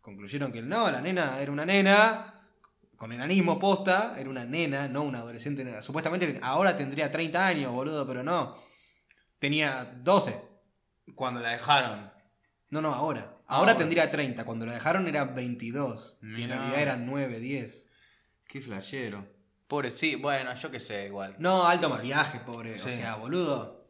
concluyeron que no, la nena era una nena, con enanismo posta, era una nena, no una adolescente. Supuestamente ahora tendría 30 años, boludo, pero no. Tenía 12. Cuando la dejaron. No, no, ahora. Ah, Ahora ahora. tendría 30. Cuando la dejaron era 22. Y en realidad eran 9, 10. Qué flashero. Pobre, sí, bueno, yo qué sé, igual. No, alto mal viaje, pobre. O sea, boludo.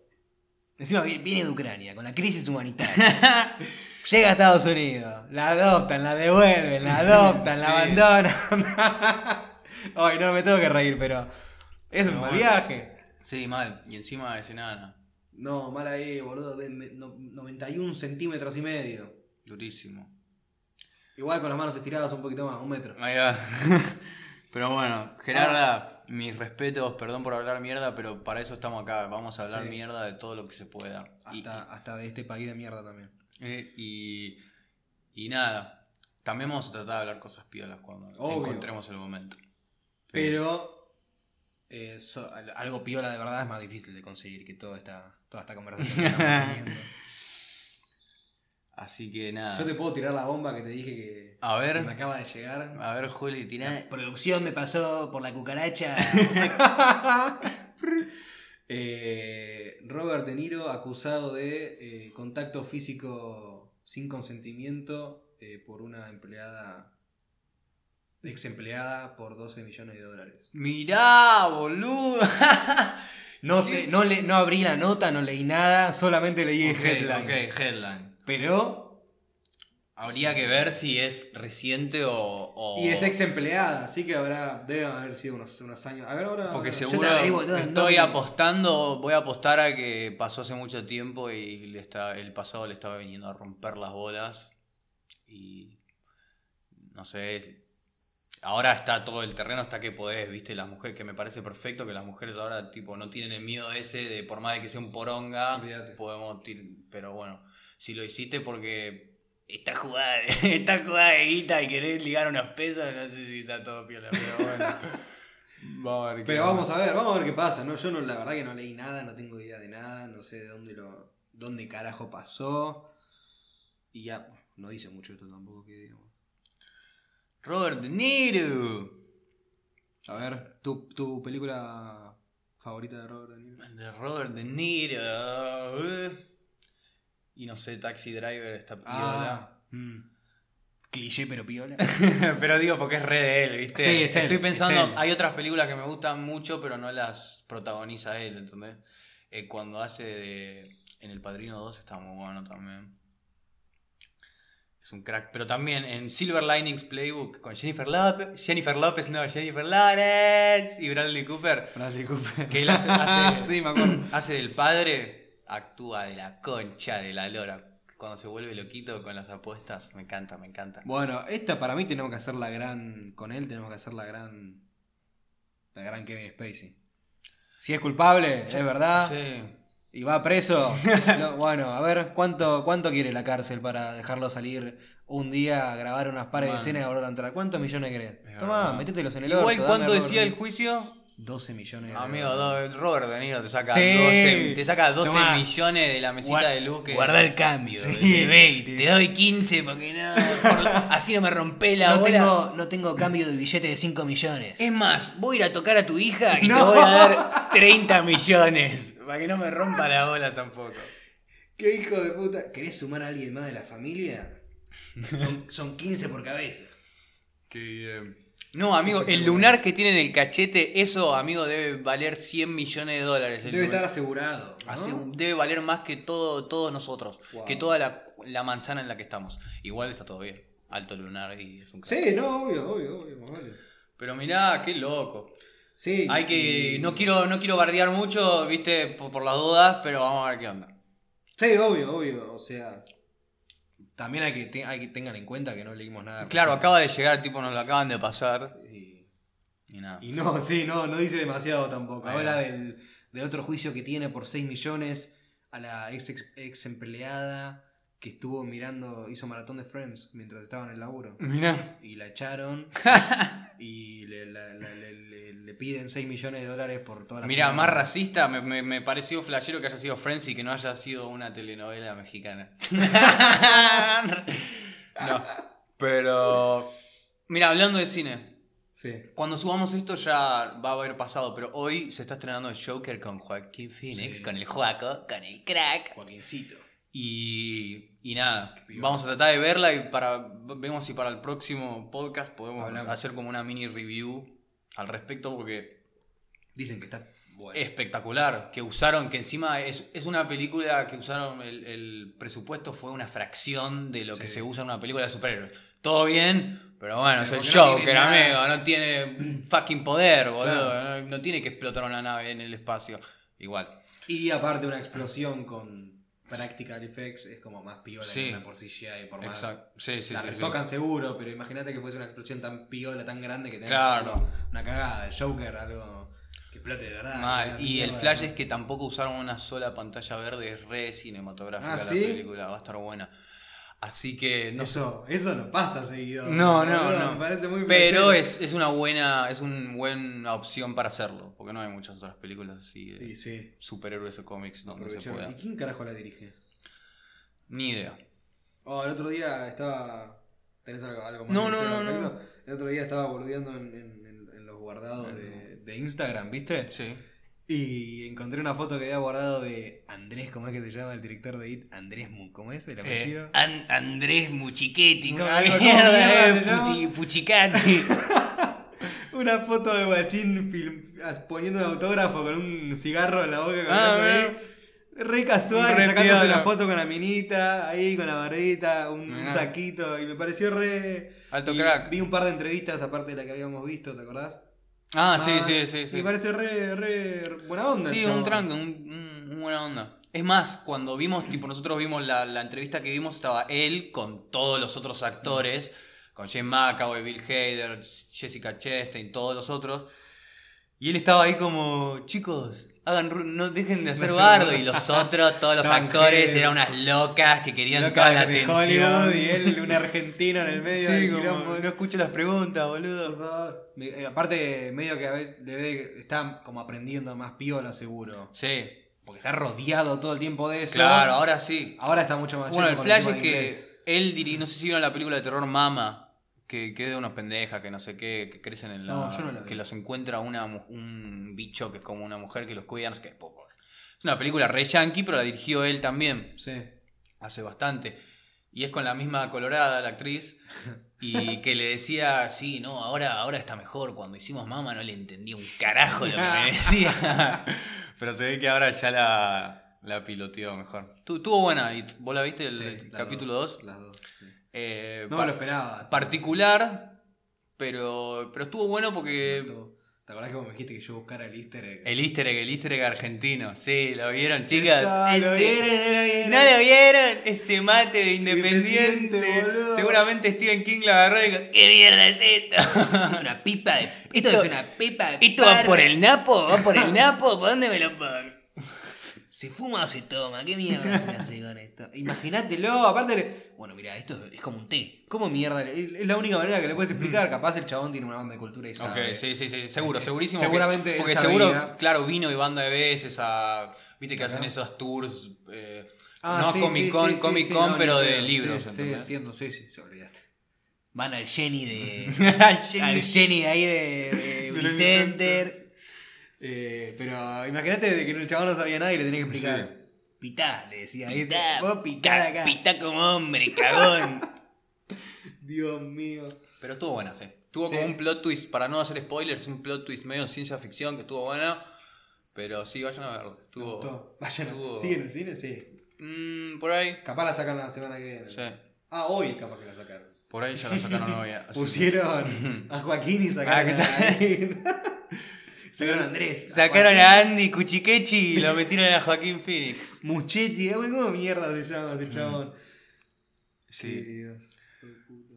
Encima vi- viene de Ucrania, con la crisis humanitaria. Llega a Estados Unidos, la adoptan, la devuelven, la adoptan, la abandonan. Ay, no me tengo que reír, pero es un mal viaje. Sí, mal. Y encima es enana. No, mal ahí, boludo. ve- me- no- 91 centímetros y medio. Durísimo. Igual con las manos estiradas un poquito más, un metro. Ahí va. pero bueno, Gerarda, mis respetos, perdón por hablar mierda, pero para eso estamos acá. Vamos a hablar Sí. mierda de todo lo que se pueda. Y- Hasta, hasta de este país de mierda también. Eh, y, y nada, también vamos a tratar de hablar cosas piolas cuando Obvio. encontremos el momento. Pero eh, so- al- algo piola de verdad es más difícil de conseguir que toda esta, toda esta conversación que estamos teniendo. Así que nada. Yo te puedo tirar la bomba que te dije que, A ver. que me acaba de llegar. A ver, Juli, tirá. La producción me pasó por la cucaracha. Eh, Robert De Niro acusado de eh, contacto físico sin consentimiento eh, por una empleada, ex empleada por 12 millones de dólares. Mirá, boludo. No sé, no, le, no abrí la nota, no leí nada, solamente leí el headline. ok, headline. Pero. Habría que ver si es reciente o. o- Y es ex empleada, así que habrá. Deben haber sido unos, unos años. A ver, ahora. Porque seguro estoy apostando, voy a apostar a que pasó hace mucho tiempo y le está, el pasado le estaba viniendo a romper las bolas. Y no sé, ahora está todo el terreno, está que podés, viste, las mujeres, que me parece perfecto que las mujeres ahora tipo no tienen el miedo ese de por más de que sea un poronga, Olvídate. podemos pero bueno, si lo hiciste porque Está jugada, está jugada de guita y querés ligar unos pesos, no sé si está todo piola, pero bueno. vamos a ver qué Pero vamos a ver, vamos a ver qué pasa. ¿no? Yo no, la verdad que no leí nada, no tengo idea de nada, no sé de dónde lo. dónde carajo pasó. Y ya, no dice mucho esto tampoco que digamos. Robert De Niro. A ver, tu, tu película favorita de Robert De Niro. De Robert De Niro. Y no sé, Taxi Driver está piola. mm. Cliché pero piola. pero digo porque es re de él, ¿viste? Sí, es él, Estoy es pensando, él. hay otras películas que me gustan mucho, pero no las protagoniza él, ¿entendés? Eh, cuando hace de. En El Padrino 2 está muy bueno también. Es un crack. Pero también en Silver Linings Playbook con Jennifer López. Jennifer López, no, Jennifer Lawrence y Bradley Cooper. Bradley Cooper. Que él hace- hace- sí, me acuerdo. Hace del padre, actúa de la concha de la lora. Cuando se vuelve loquito con las apuestas, me encanta, me encanta. Bueno, esta para mí tenemos que hacer la gran. Con él tenemos que hacer la gran. La gran Kevin Spacey. Si es culpable, es verdad. Sí. Y va preso. No, bueno, a ver, ¿cuánto, ¿cuánto quiere la cárcel para dejarlo salir un día a grabar unas pares de escenas y volver a entrar? ¿Cuántos millones querés? Verdad. métetelos en el Igual, orto, ¿cuánto decía el juicio? 12 millones de Amigo, dólares. do- Robert De Niro te saca Sí. 12, te saca 12 Tomá. millones de la mesita Guar- de luz que... Guarda el cambio, Sí. bebé, y te, te doy 15 porque no, por así no me rompe la No bola. tengo, no tengo cambio de billete de 5 millones. Es más, voy a ir a tocar a tu hija y No. te voy a dar 30 millones. Para que no me rompa la bola tampoco. ¿Qué hijo de puta? ¿Querés sumar a alguien más de la familia? Son, son 15 por cabeza. Qué bien. No, amigo, el lunar que tiene en el cachete, eso, amigo, debe valer 100 millones de dólares. el Debe lunar. estar asegurado. ¿no? Debe valer más que todo, todos nosotros, Wow. que toda la, la manzana en la que estamos. Igual está todo bien. Alto lunar y es un crack. Sí, no, obvio, obvio, obvio, más vale. Pero mirá, qué loco. Sí. Hay que. y- No quiero, no quiero bardear mucho, viste, por, por las dudas, pero vamos a ver qué onda. Sí, obvio, obvio. O sea, también hay que, te- hay que tengan en cuenta que no leímos nada. Claro, acaba de llegar, tipo, nos lo acaban de pasar. Y, y nada. Y no, sí, no, no dice demasiado tampoco. Ahí Habla del, de otro juicio que tiene por 6 millones a la ex, ex, ex empleada que estuvo mirando, hizo maratón de Friends mientras estaba en el laburo. Mirá. Y la echaron y le, la- la- le- le- le piden 6 millones de dólares por toda la Mira, semana. más racista, me, me- me pareció flashero que haya sido Friends y que no haya sido una telenovela mexicana. no, pero... Mira, hablando de cine, Sí. cuando subamos esto ya va a haber pasado, pero hoy se está estrenando el Joker con Joaquín Phoenix, Sí. con el Joaco, con el crack. Joaquincito. Y, y nada, vamos a tratar de verla y para vemos si para el próximo podcast podemos Hablamos. hacer como una mini review al respecto porque Dicen que está bueno. espectacular, que usaron, que encima es, es una película que usaron, el, el presupuesto fue una fracción de lo que se usa en una película de superhéroes. Todo bien, pero bueno, Pero es el no Joker, amigo, no tiene fucking poder, boludo, Claro. no, no tiene que explotar una nave en el espacio. Igual. Y aparte una explosión con practical effects es como más piola Sí. que una por CGI por más. Exacto. Sí, sí, la retocan seguro, pero imagínate que fuese una explosión tan piola, tan grande que tenés Claro. una cagada. El Joker, algo que explote de verdad. Mal. Y el flash es que tampoco usaron una sola pantalla verde, es re cinematográfica Ah, la ¿sí? película, va a estar buena. Así que no sé. Eso, eso no pasa seguido. No, no, no. Me parece muy Pero es, es una buena, es una buena opción para hacerlo, porque no hay muchas otras películas así de Y sí, superhéroes o cómics donde se pueda. ¿Y quién carajo la dirige? Ni idea. Oh, el otro día estaba. ¿Tenés algo, algo más? No, no, no, no. El otro día estaba boludeando en- en los guardados de, de Instagram, ¿viste? Sí. Y encontré una foto que había guardado de Andrés, ¿cómo es que se llama el director de IT? Andrés, Mu- ¿cómo es el apellido? Eh, An- Andrés Muchichetti, ¿cómo Algo, ¿cómo mierda, eh? Puchicati. Una foto de Guachín poniendo un autógrafo con un cigarro en la boca. Ah, colgando ahí. Re casual, Re sacándose piola. la foto con la minita, ahí con la barbita, un Mirá. saquito, y me pareció re... Alto y crack. Vi un par de entrevistas aparte de la que habíamos visto, ¿te acordás? Ah, sí, sí, sí, sí. Me parece re, re buena onda. Sí, un tranque, un, un- un buena onda. Es más, cuando vimos, tipo, nosotros vimos la, la entrevista que vimos, estaba él con todos los otros actores, con James McAvoy, Bill Hader, Jessica Chastain, todos los otros. Y él estaba ahí como, chicos, hagan, no dejen de hacer bardo. Y los otros, todos los actores, eran unas locas que querían Loca toda la de atención. Hollywood y él, un argentino en el medio Sí, como, quilombo. no escucho las preguntas, boludo. Me- eh, aparte, medio que a veces le está como aprendiendo más piola, seguro. Sí, Porque está rodeado todo el tiempo de eso. claro, ahora sí. Ahora está mucho más Bueno, el flash es que él diri- no sé si vieron la película de terror Mama, que, que de unos pendejas que no sé qué, que crecen en la. No, yo no la vi. que los encuentra una, un bicho que es como una mujer que los cuida, no sé qué. Es una película re yankee, pero la dirigió él también, Sí. hace bastante. Y es con la misma colorada la actriz. Y que le decía, sí, no, ahora, ahora está mejor. Cuando hicimos Mama no le entendí un carajo lo que me decía. pero se ve que ahora ya la, la piloteó mejor. Tu- Tuvo buena. ¿Y ¿Vos la viste el, Sí, capítulo dos, 2? Las dos. sí. Eh, No par- me lo esperaba. particular, pero, pero estuvo bueno porque ¿Te acordás que vos me dijiste que yo buscara el easter egg? el easter egg, el easter egg argentino. Sí, ¿lo vieron, chicas? ¿lo Ese- vieron? ¿No lo vieron? ¿No lo vieron? Ese mate de independiente. Independiente. Seguramente Stephen King lo agarró y dijo, ¿qué mierda es esto? Es una pipa de. Esto- Esto, es una pipa de. ¿Esto va parra. por el Napo? ¿Va por el Napo? ¿Por dónde me lo pongo? ¿Se fuma o se toma? ¿Qué mierda se hace con esto? Imagínatelo, aparte. le- Bueno, mira, esto es como un té. ¿Cómo mierda? Es es la única manera que le puedes explicar. Capaz el chabón tiene una banda de cultura y sabe. Ok, sí, sí, sí, seguro, segurísimo. que- Seguramente él Porque sabía. seguro, claro, vino y banda de veces a. Viste que Ajá. hacen esos tours. eh, Ah, no sí, Comic Con, sí, sí, Comic sí, Con, no, pero ni de pedo. libros. Sí, sí, ¿entendés? entiendo, sí, sí, se olvidaste. Van al Jenny de. Al Jenny. de ahí de, de Unicenter. Eh, pero imagínate que el chabón no sabía nada y le tenía que explicar. Pitá, le decía. Pitá, Vos pitá acá. Pitá como hombre, cagón. Dios mío. Pero estuvo buena, sí. Tuvo Sí. como un plot twist, para no hacer spoilers, un plot twist medio ciencia ficción que estuvo buena. Pero sí, vayan a verlo. Estuvo. Vayan, estuvo- ¿Sigue en el cine? Sí. Mm, por ahí. Capaz la sacan la semana que viene. Sí. Ah, hoy capaz que la sacaron. Por ahí ya la sacaron hoy. Pusieron a Joaquín y sacaron Ah, que. Sacaron a Andrés. Sacaron a Andy Cuchiquechi y lo metieron a Joaquín Phoenix. Muchetti, eh, ¿cómo mierda se llama ese chabón? Sí, Dios.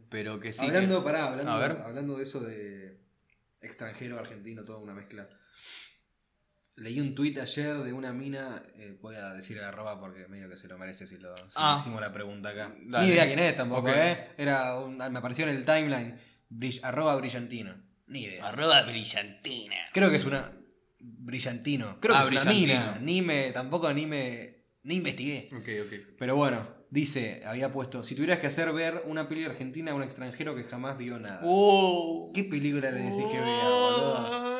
pero que sí. hablando, que- pará, hablando, de eso de extranjero, argentino, toda una mezcla. leí un tuit ayer de una mina, eh, voy a decir el arroba porque medio que se lo merece si, lo, si Ah. hicimos la pregunta acá. Dale. Ni idea quién es tampoco. ¿eh? Era un- me apareció en el timeline, brill- arroba brillantino. Ni idea. Arroba brillantina. Creo que es una. Brillantino. Creo Ah, que es una brillantino. mina. Ni me. Tampoco ni me. Ni investigué. Ok, ok. Pero bueno, dice, había puesto. Si tuvieras que hacer ver una peli argentina a un extranjero que jamás vio nada. Uh. ¿Qué película le decís que vea, boludo?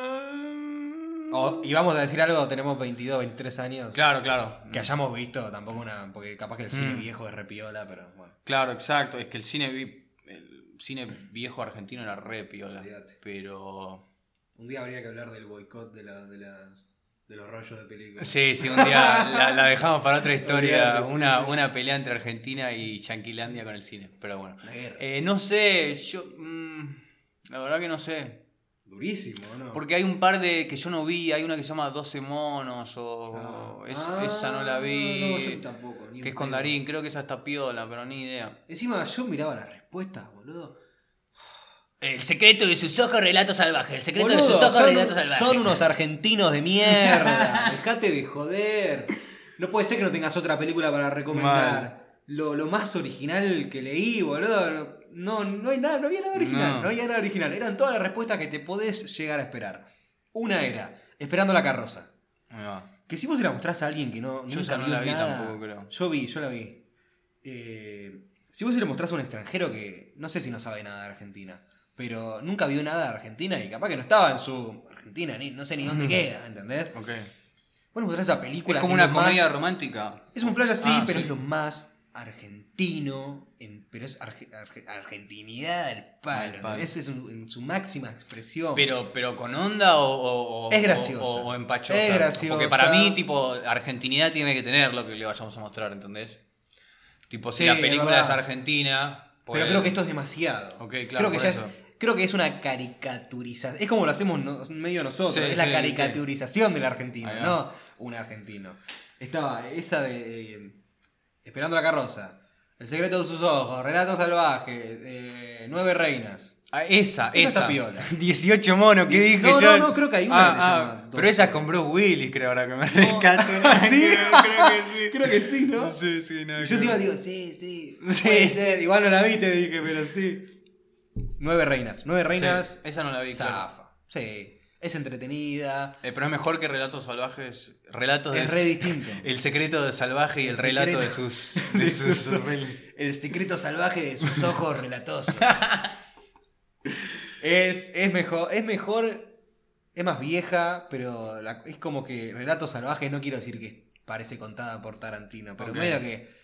O- y vamos a decir algo, tenemos 22, 23 años. Claro, claro. Que hayamos visto, tampoco una. Porque capaz que el cine Mm. viejo es repiola, pero bueno. Claro, exacto. Es que el cine, vi- el cine viejo argentino era re piola. Olvídate. Pero. Un día habría que hablar del boicot de, la- de, las, de los rollos de películas. Sí, sí, un día la, la dejamos para otra historia. Una, una pelea entre Argentina y Yanquilandia con el cine. Pero bueno. La guerra. Eh, no sé, yo. mm, la verdad que no sé. Durísimo, ¿no? Porque hay un par de que yo no vi. Hay una que se llama 12 monos. O. Ah. es- Ah, esa no la vi. No, yo tampoco. ni que es con. Darín. Creo que esa está piola, pero ni idea. Encima yo miraba las respuestas, boludo. El secreto de sus ojos, relatos salvajes. El secreto de sus ojos, son, relatos salvajes. son unos argentinos de mierda. Dejate de joder. No puede ser que no tengas otra película para recomendar. Lo, lo más original que leí, boludo. No, no hay nada, no había nada original. No. No. había nada original. Eran todas las respuestas que te podés llegar a esperar. Una era, esperando la carroza. Va. Que si vos se la mostrás a alguien que no, Yo nunca no la vi nada- tampoco, creo. Yo vi, yo la vi. Eh, si vos se le mostrás a un extranjero que no sé si no sabe nada de Argentina, pero nunca vio nada de Argentina y capaz que no estaba en su Argentina, ni, no sé ni dónde queda, ¿entendés? Ok. Vos le mostrás esa película. Es como una más- comedia romántica. Es un flash así, Ah, pero sí. es lo más argentino, en- pero es arge- arge- argentinidad al palo. Al palo. ¿entendés? Es en su máxima expresión. Pero, pero con onda o, o- o- Es graciosa. o, o empachosa. Es graciosa. Porque para mí, tipo, argentinidad tiene que tener lo que le vayamos a mostrar, ¿entendés? Tipo, si Sí, la película es argentina. Pero pues- creo que esto es demasiado. Claro, creo que ya creo que es una caricaturización. Es como lo hacemos no- medio nosotros. Sí, es la sí, caricaturización del argentino, no un argentino. Estaba esa de eh, Esperando la carroza. El secreto de sus ojos. Relatos salvajes. eh, nueve reinas. Ah, esa, Esa esa. está piola. 18 monos, ¿qué dije No, yo? no, no, creo que hay una Ah, que se ah, llama Pero 12. esa es con Bruce Willis, creo, ahora que me No. rescato. ¿Ah, sí? creo, que sí. Creo que sí, ¿no? Sí, sí, no. Yo encima digo, sí, sí. Sí, puede ser. Igual no la vi, te dije, pero sí. Nueve reinas. Nueve reinas. Sí, esa no la vi, claro. Zafa. Sí. Es entretenida. Eh, pero es mejor que Relatos Salvajes. Relatos de Es re distinto. El secreto de salvaje y el, El relato de secreto sus. de De sus- sus El secreto salvaje de sus ojos relatosos. Es, es mejor. Es mejor. Es más vieja, pero la- es como que Relato Salvaje no quiero decir que parece contada por Tarantino, pero Ok. medio que.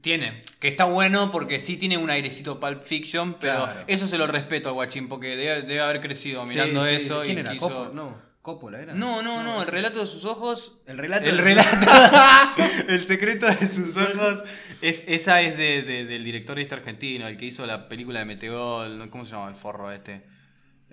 Tiene, que está bueno porque sí tiene un airecito Pulp Fiction, pero Claro. eso se lo respeto al guachín porque debe, debe haber crecido mirando Sí, sí. eso. ¿Quién y era? quiso-? No, Coppola era. No, no, no, el relato de sus ojos. El relato. El de- relato. el secreto de sus ojos. Es, esa es de, de- del director este argentino, el que hizo la película de Metegol. ¿no? ¿Cómo se llama el forro este?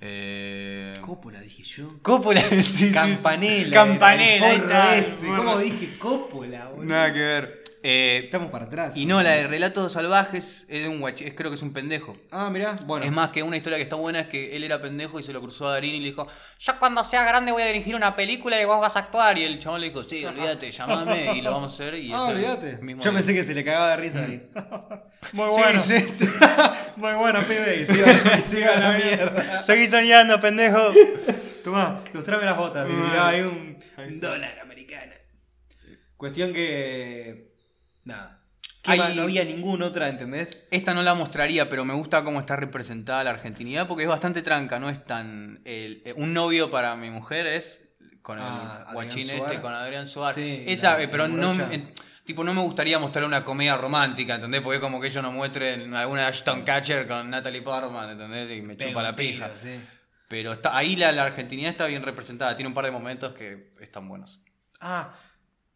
Eh... Coppola, dije yo. Coppola, sí. Campanella. Campanella, ahí está, ese. ¿Cómo dije Coppola, boludo? Nada que ver. Eh, Estamos para atrás. y no, la de Relatos Salvajes es de un guachín, es- creo que es un pendejo. Ah, mirá. Bueno. Es más que una historia que está buena es que él era pendejo y se lo cruzó a Darín y le dijo, yo cuando sea grande voy a dirigir una película y vos vas a actuar. Y el chabón le dijo, sí, olvídate, llamame y lo vamos a hacer. Y Ah, olvídate. mismo Yo pensé que se le cagaba de risa a Darín. Muy bueno. sí, sí. Muy bueno, pibe. Y siga, y siga la mierda. Seguí soñando, pendejo. Tomá, ilustrame las botas. Y Ah. mirá, hay un, un dólar americano. Cuestión que. Nada. No había ninguna otra, ¿entendés? Esta no la mostraría, pero me gusta cómo está representada la argentinidad porque es bastante tranca, no es tan... el- eh, un novio para mi mujer es con el Ah, guachín este, con Adrián Suárez. Sí, Esa, la- eh, pero no... en- tipo, no me gustaría mostrar una comedia romántica, ¿entendés? Porque como que ellos no muestren alguna Ashton Catcher con Natalie Portman, ¿entendés? Y me chupa la pija. Sí. Pero está, ahí la, la argentinidad está bien representada, tiene un par de momentos que están buenos. Ah,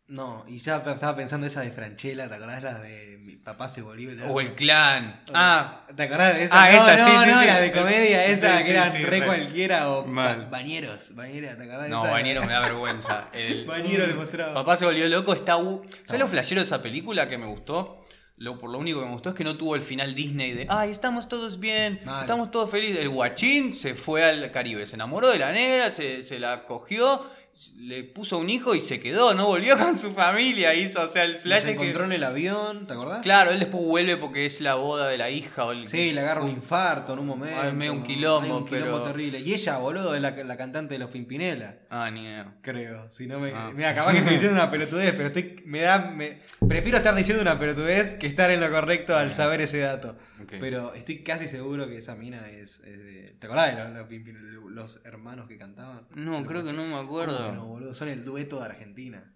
no, y ya estaba pensando esa de Franchella, ¿te acordás la de mi papá se volvió loco? O el clan. Ah, ¿Te acordás de esa? Ah, no, esa, no, sí, sí, no, sí. la de comedia, Sí, esa sí, que era sí, re cualquiera o Mal. ba- bañeros, bañera, ¿te acordás de no, esa? Bañero me da vergüenza. El, Bañero le mostraba. Papá se volvió loco, está... u- ¿Sabes No. lo flashero de esa película que me gustó? Lo, por lo único que me gustó es que no tuvo el final Disney de ¡Ay, estamos todos bien! Mal. Estamos todos felices. El guachín se fue al Caribe, se enamoró de la negra, se, se la cogió, le puso un hijo y se quedó, no volvió con su familia, hizo, o sea, el flash Se que- encontró en el avión, ¿te acordás? Claro, él después vuelve porque es la boda de la hija o el Sí, le agarra un infarto en un momento. Ay, medio un quilombo, un quilombo pero- terrible. Y ella, boludo, es la, la cantante de los Pimpinela. Ah, ni idea. Creo. Si no me. Ah. Mira, capaz que estoy diciendo una pelotudez, pero estoy. Me da. Me... Prefiero estar diciendo una pelotudez que estar en lo correcto al saber ese dato. Pero estoy casi seguro que esa mina es. es de- ¿Te acordás de los, los Pimpinela, los hermanos que cantaban? No, creo que no me ¿Cómo acuerdo. Que no, boludo? Son el dueto de Argentina.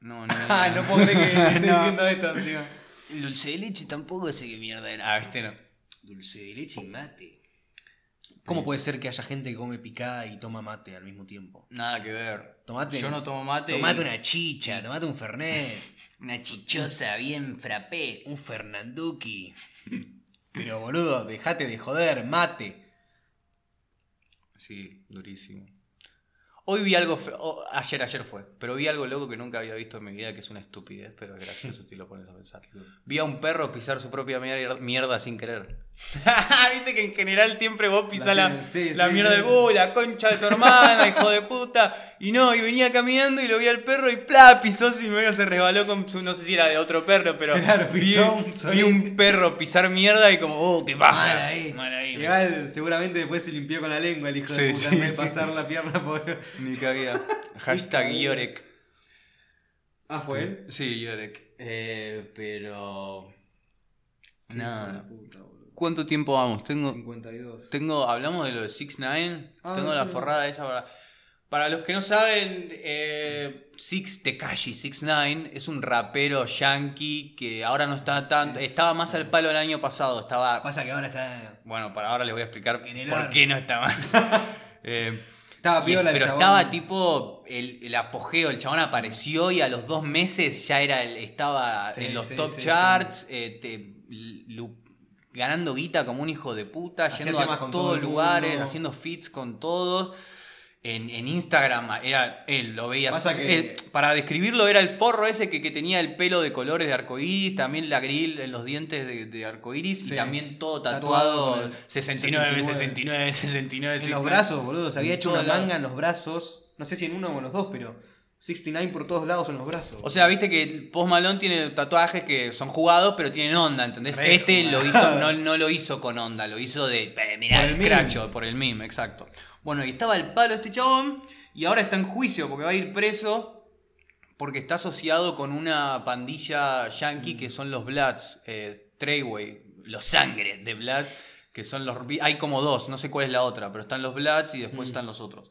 No, no. Ah, no puedo creer que esté No. diciendo esto encima. El dulce de leche tampoco sé qué mierda era. Ah, este no. Dulce de leche y mate. ¿Cómo puede ser que haya gente que come picada y toma mate al mismo tiempo? Nada que ver. Tomate. Yo no tomo mate. Tomate y- una chicha, tomate un fernet. Una chichosa bien frappé. Un Fernanduki. Pero boludo, dejate de joder, mate. Sí, durísimo. Hoy vi algo, oh, ayer, ayer fue, pero vi algo loco que nunca había visto en mi vida, que es una estupidez, pero es gracioso si lo pones a pensar. Vi a un perro pisar su propia mier- mierda sin querer. Viste que en general siempre vos pisás La la, tienen, sí, la sí, mierda sí. de vos, la concha de tu hermana, hijo de puta. Y no, y venía caminando y lo vi al perro y ¡plá! pisó y medio se resbaló con su, no sé si era de otro perro, pero Claro, vi, pisó un vi un perro pisar mierda y como, oh, qué baja. Mal ahí. Mal ahí. Igual, seguramente después se limpió con la lengua el hijo de puta sí, en vez de pasar la pierna por. Ni cabía. Hashtag Yorek. Ah, fue él. Sí, Yorek. Eh, pero. Nada. ¿Cuánto tiempo vamos? Tengo. 52. Tengo. Hablamos de lo de 6 9 Ah, Tengo la forrada esa para. Para los que no saben, eh, Six Tekashi 6 9 es un rapero yankee que ahora no está tan. Es- Estaba más al palo el año pasado. Estaba. Pasa que ahora está. Bueno, para ahora les voy a explicar por qué no está más. Eh, Estaba el pero chabón. estaba tipo el, el apogeo, el chabón apareció y a los dos meses ya era el- estaba Sí, en los sí, top sí, charts, eh, te- lu- ganando guita como un hijo de puta, Hacía yendo a todos lugares, haciendo feats con todos. En, en Instagram era él, lo veías. Que- él- para describirlo, era el forro ese que, que tenía el pelo de colores de arcoíris, también la grill en los dientes de, de arcoíris Sí. y también todo Tatuado tatuado. con el 69, 69, 69. 69, En los 69. brazos, boludo. Se había En hecho una lado. manga en los brazos. No sé si en uno o en los dos, pero 69 por todos lados en los brazos. O sea, viste que Post Malone tiene tatuajes que son jugados, pero tienen onda, ¿entendés? Este jugado. lo hizo, no, no lo hizo con onda, lo hizo de, eh, mirá, Por el el cracho, por el meme, exacto. Bueno, y estaba el palo este chabón, y ahora está en juicio porque va a ir preso porque está asociado con una pandilla yankee Mm. que son los Bloods, eh, Treyway, los sangre de Bloods, que son los... Hay como dos, no sé cuál es la otra, pero están los Bloods y después Mm. están los otros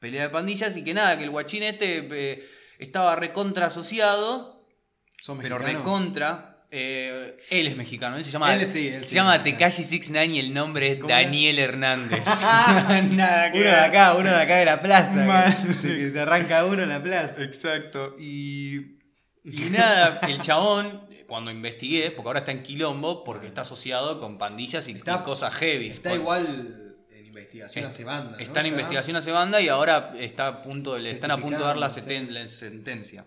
pelea de pandillas y que nada, que el guachín este eh, estaba recontra asociado, Son pero mexicanos. recontra. eh, él es mexicano, él se llama, Él sí, él se sí, llama mexicano. Tekashi 69 y el nombre es. Daniel Hernández. Nada que Uno de acá, uno de acá de la plaza. Que, se arranca uno en la plaza. Exacto. Y, y nada, el chabón, cuando investigué, porque ahora está en Quilombo, porque está asociado con pandillas y, Está- cosas heavy. Está igual investigación Es- hace banda. ¿no? Está en investigación hace banda y ahora está a punto, le están a punto de dar la, Testificando, seten- la sentencia.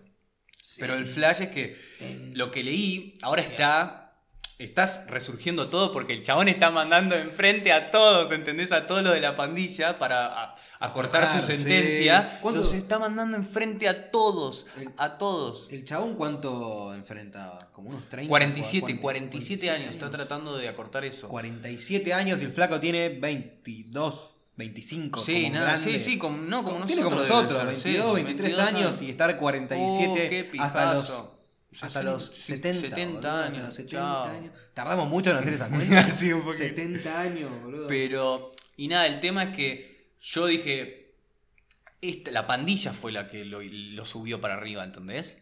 Pero el flash es que lo que leí ahora está. Estás resurgiendo todo porque el chabón está mandando enfrente a todos, ¿entendés? A todos los de la pandilla para acortar su sentencia. ¿Cuánto- Los está mandando enfrente a todos. El- A todos. ¿El chabón cuánto enfrentaba? Como unos 30. 47, 40, 47 años. Está tratando de acortar eso. 47 años y el flaco tiene 22, 25. Sí, como nada, sí, sí, como, no, como nosotros. Tiene como nosotros, ser, 22, sí, 23 22 años y estar 47 Oh, hasta los. Hasta los Sí, 70, 70 boludo, hasta años, los 70 chao. años. Tardamos mucho en hacer esa cuenta. Sí, un poquito. 70 años, boludo. Pero, y nada, el tema es que yo dije, esta- la pandilla fue la que lo, lo subió para arriba, ¿entendés?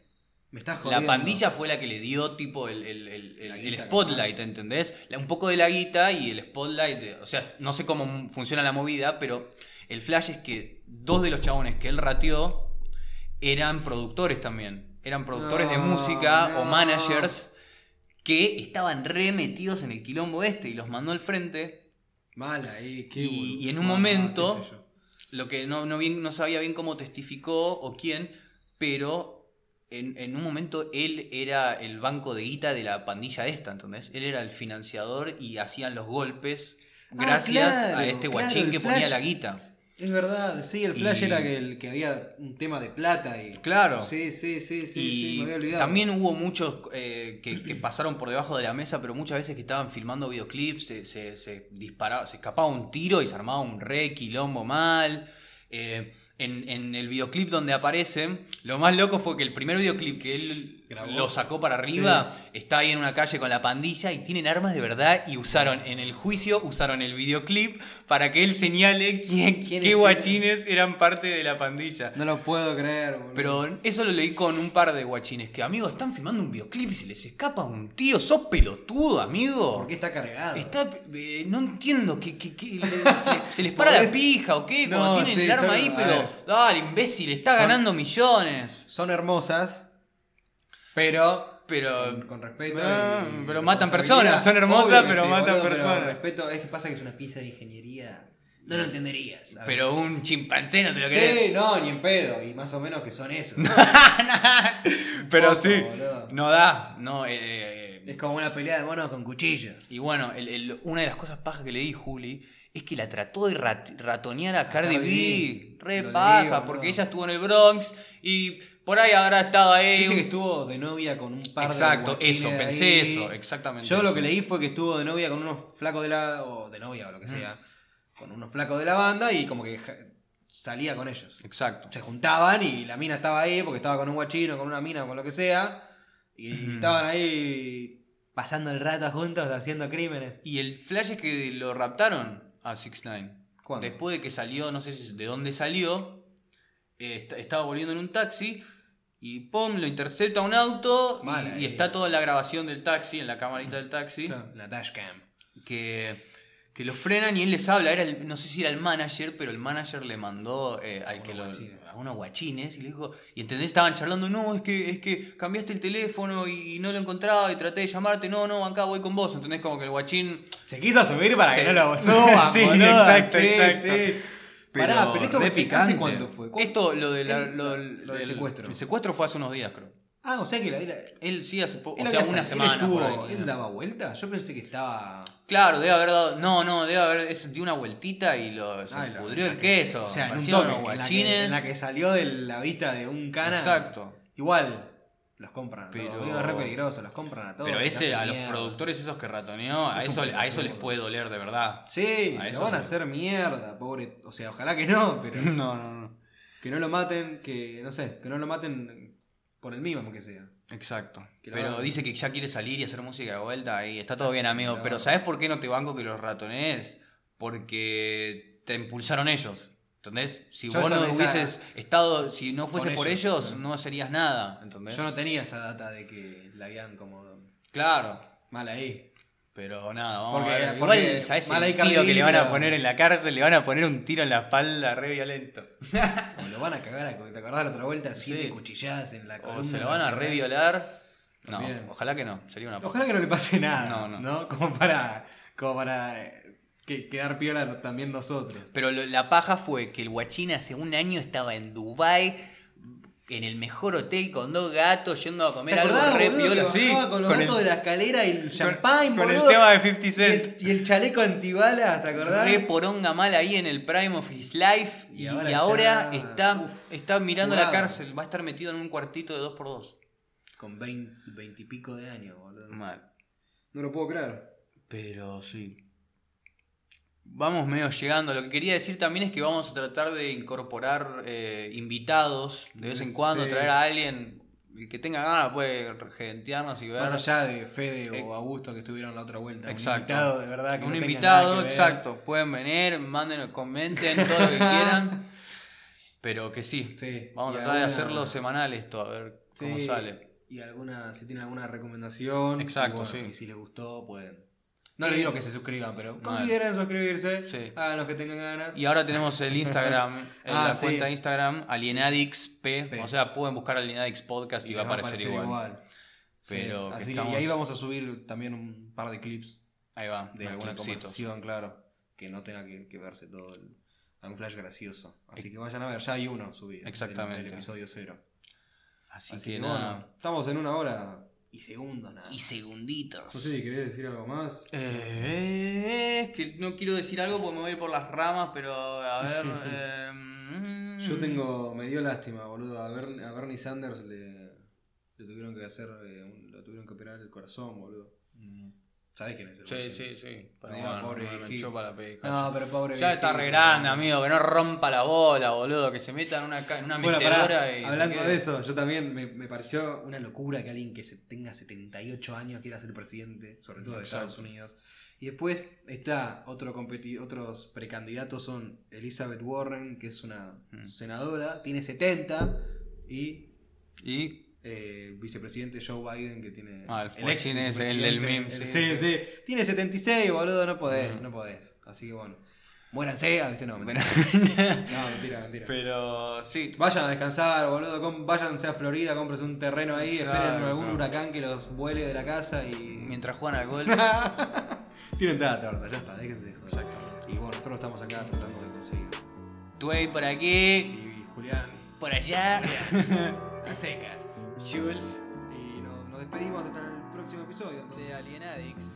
Me estás La jodiendo. pandilla fue la que le dio tipo el, el- el- el- La spotlight. ¿entendés? La- un poco de la guita y el spotlight, o sea, no sé cómo funciona la movida, pero el flash es que dos de los chabones que él rateó eran productores también. Eran productores de música o no. managers managers que estaban remetidos en el quilombo este y los mandó al frente. Mala, eh, qué Y- y en un momento-. Lo que no, no, bien, no sabía bien cómo testificó o quién, pero en, en un momento él era el banco de guita de la pandilla esta, ¿entendés? Él era el financiador y hacían los golpes Ah, gracias claro, a este guachín que ponía la guita. Es verdad, sí, el flash Y- era que, el, que había un tema de plata y. Claro. Sí, sí, sí, sí, y sí, me había olvidado. también hubo muchos eh, que, que pasaron por debajo de la mesa, pero muchas veces que estaban filmando videoclips se, se, se disparaba, se escapaba un tiro y se armaba un re quilombo mal. Eh, en, en el videoclip donde aparecen, lo más loco fue que el primer videoclip que él Grabó. lo sacó para arriba, está ahí en una calle con la pandilla y tienen armas de verdad y usaron en el juicio, usaron el videoclip para que él señale quién, ¿Quiénes qué guachines eran parte de la pandilla. No lo puedo creer, boludo. Pero eso lo leí con un par de guachines. Que, amigo, están filmando un videoclip y se les escapa un tiro. ¡Sos pelotudo, amigo! ¿Por qué está cargado? Está, eh, no entiendo que, que- que le- se, se les para la pija o qué No, cuando tienen sí, el arma son- ahí, pero dale, imbécil, está Son- ganando millones. Son hermosas, pero. Pero, Con, con respeto. Ah, y pero matan personas, son hermosas, pero matan boludo, personas. Pero respeto, es que pasa que es una pieza de ingeniería. No lo entenderías. ¿sabes? pero un chimpancé no te lo crees. Sí, no, ni en pedo. Y más o menos que son eso. pero Poco, sí, boludo. no da. No, eh, Es como una pelea de monos con cuchillos. Y bueno, el- el- una de las cosas pajas que leí, Juli, es que la trató de rat- ratonear a Cardi B. Re paja, porque ella estuvo en el Bronx y por ahí habrá estado ahí. Dice un- que estuvo de novia con un par Exacto, de eso, ahí. pensé eso, exactamente. Yo lo que leí fue que estuvo de novia con unos flacos de la. o de novia o lo que Mm. sea. Con unos flacos de la banda y como que salía con ellos. Exacto. Se juntaban y la mina estaba ahí porque estaba con un guachino, con una mina, con lo que sea. Y estaban ahí pasando el rato juntos haciendo crímenes. Y el flash es que lo raptaron a 6 9 ¿Cuándo? Después de que salió, no sé si- de dónde salió, eh, est- estaba volviendo en un taxi y pum, lo intercepta un auto y- y, está toda la grabación del taxi, en la camarita del taxi. Claro, La dashcam. que, que lo frenan y él les habla. Era el- no sé si era el manager, pero el manager le mandó eh, al A que unos lo- guachines. a unos guachines y le dijo, y entendés, estaban charlando, no, es que, es que cambiaste el teléfono y, no lo encontraba y traté de llamarte, no, no, acá voy con vos, entendés como que el guachín... Se quiso subir para Sí. que no lo suban, Sí, boludo. exacto, Sí, exacto. sí. Pará, pero esto hace- ¿hace picante. cuánto fue? Esto, lo, de la- lo, lo del secuestro. El secuestro fue hace unos días, creo. Ah, o sea que la, Él sí hace poco, él o sea, había una sal- semana. Él, estuvo- por ahí. él daba vuelta. Yo pensé que estaba. Claro, debe haber dado. No, no, debe haber. Es, dio una vueltita y lo, se Ah, la- pudrió la el que- queso. O sea, en un unos En la, que, guachines. en la que salió de la vista de un cana. Exacto. Igual, los compran a Pero- todos. Digo, Es re peligroso, los compran a todos. Pero se ese, hacen a los mierda. productores esos que ratoneó, a Es un eso, a eso pelotudo. les puede doler de verdad. Sí, A lo eso van a sí. hacer mierda, pobre. O sea, ojalá que no, pero. No, no, no. que no lo maten, que no sé, que no lo maten por el mismo que sea. Exacto. Que Pero hagan. dice que ya quiere salir y hacer música de vuelta y está todo Ah, bien, amigo. Pero ¿sabes por qué no te banco que los ratonees? Porque te impulsaron ellos. ¿Entendés? Si Yo vos no esa- hubieses estado, si no fuese por ellos, ellos, ¿no? no serías nada. ¿Entendés? Yo no tenía esa data de que la habían como Claro. mal ahí. Pero nada, vamos Porque- a ver. Igual, ¿sabes el Cardi que le van a poner en la cárcel? Le van a poner un tiro en la espalda re violento. O lo van a cagar, a- ¿te acordás la otra vuelta? Siete Sí. cuchilladas en la columna. O se lo van a re violar. No, ojalá que no. Sería una Ojalá que no le pase nada, No, ¿no? no. Como para, como para eh, que, quedar piola también nosotros. Pero lo- la paja fue que el guachín hace un año estaba en Dubai en el mejor hotel con dos gatos yendo a comer ¿Te algo re piola. que Sí, con los con gatos el- de la escalera y el champán, con el boludo? tema de 50 y Cent. el, y el chaleco antibalas, ¿te acordás? Re poronga mal ahí en el prime of his life. Y, Y y ahora ahora, está- está, uf, está mirando la jugado. cárcel. Va a estar metido en un cuartito de 2x2. Con 20, 20 y pico de años, boludo. Mal. No lo puedo creer. Pero sí. Vamos medio llegando. Lo que quería decir también es que vamos a tratar de incorporar eh, invitados de vez en cuando, Sí. traer a alguien. El que tenga ganas puede regentearnos y ver. Más allá de Fede Eh, o Augusto que estuvieron la otra vuelta. Exacto. Un invitado de verdad que un no invitado, exacto. Pueden venir, manden, comenten todo lo que quieran. Pero que sí. Sí. Vamos a tratar de hacerlo semanal esto, a ver cómo Sí, sale. Y alguna, si tienen alguna recomendación. Exacto, bueno, sí. Y si les gustó, pueden. No les digo que se suscriban, pero consideren suscribirse. Sí. Hagan los que tengan ganas. Y ahora tenemos el Instagram, en Ah, la sí. cuenta de Instagram, AlienadixP. P. O sea, pueden buscar Alienadix Podcast y, va a les aparecer, igual. Sí, Pero que así estamos- Y ahí vamos a subir también un par de clips Ahí va, de unos alguna clipsitos. conversación, claro. Que no tenga que, que verse todo el. algún flash gracioso. Así que vayan a ver, ya hay uno subido. del- Exactamente. Del, episodio cero. Así, Así que, que nada. bueno, estamos en una hora y segundos nada. Y segunditos. No sé si querés decir algo más. Eh, es que no quiero decir algo porque me voy por las ramas, pero a ver. eh, mm. Yo tengo. Me dio lástima, boludo. A, Ber- a Bernie Sanders le, le tuvieron que hacer. eh, un- lo tuvieron que operar el corazón, boludo. ¿Sabés quién es el Sí, sí, sí. Pero bueno, pobre me- chupa la pija. No, pero pobre Ya está re grande, amigo, que no rompa la bola, boludo, que se meta en una, ca- en una Bueno, mecedora pará, y. hablando de eso, yo también me, me pareció una locura que alguien que se tenga 78 años quiera ser presidente, sobre todo de Exacto. Estados Unidos. Y después está otro competi- otros precandidatos son Elizabeth Warren, que es una Mm. senadora, tiene 70, y Y. eh, vicepresidente Joe Biden, que tiene. Ah, el ex Fuexin es el del meme, el- sí, sí, sí. Tiene 76, boludo, no podés, no podés. Así que bueno. Muéranse, ah, viste, no, mentira. no, mentira, mentira. Pero sí. Vayan a descansar, boludo. Váyanse a Florida, cómprense un terreno ahí, esperen algún huracán que los vuele de la casa y. Mientras juegan al golf. Tienen toda la torta, ya está, déjense de joder. Y bueno, nosotros estamos acá tratando de conseguir. Tuey por aquí. Y Julián, Por allá. a secas. Jules. Y nos, nos despedimos hasta el próximo episodio. De Alien Addicts.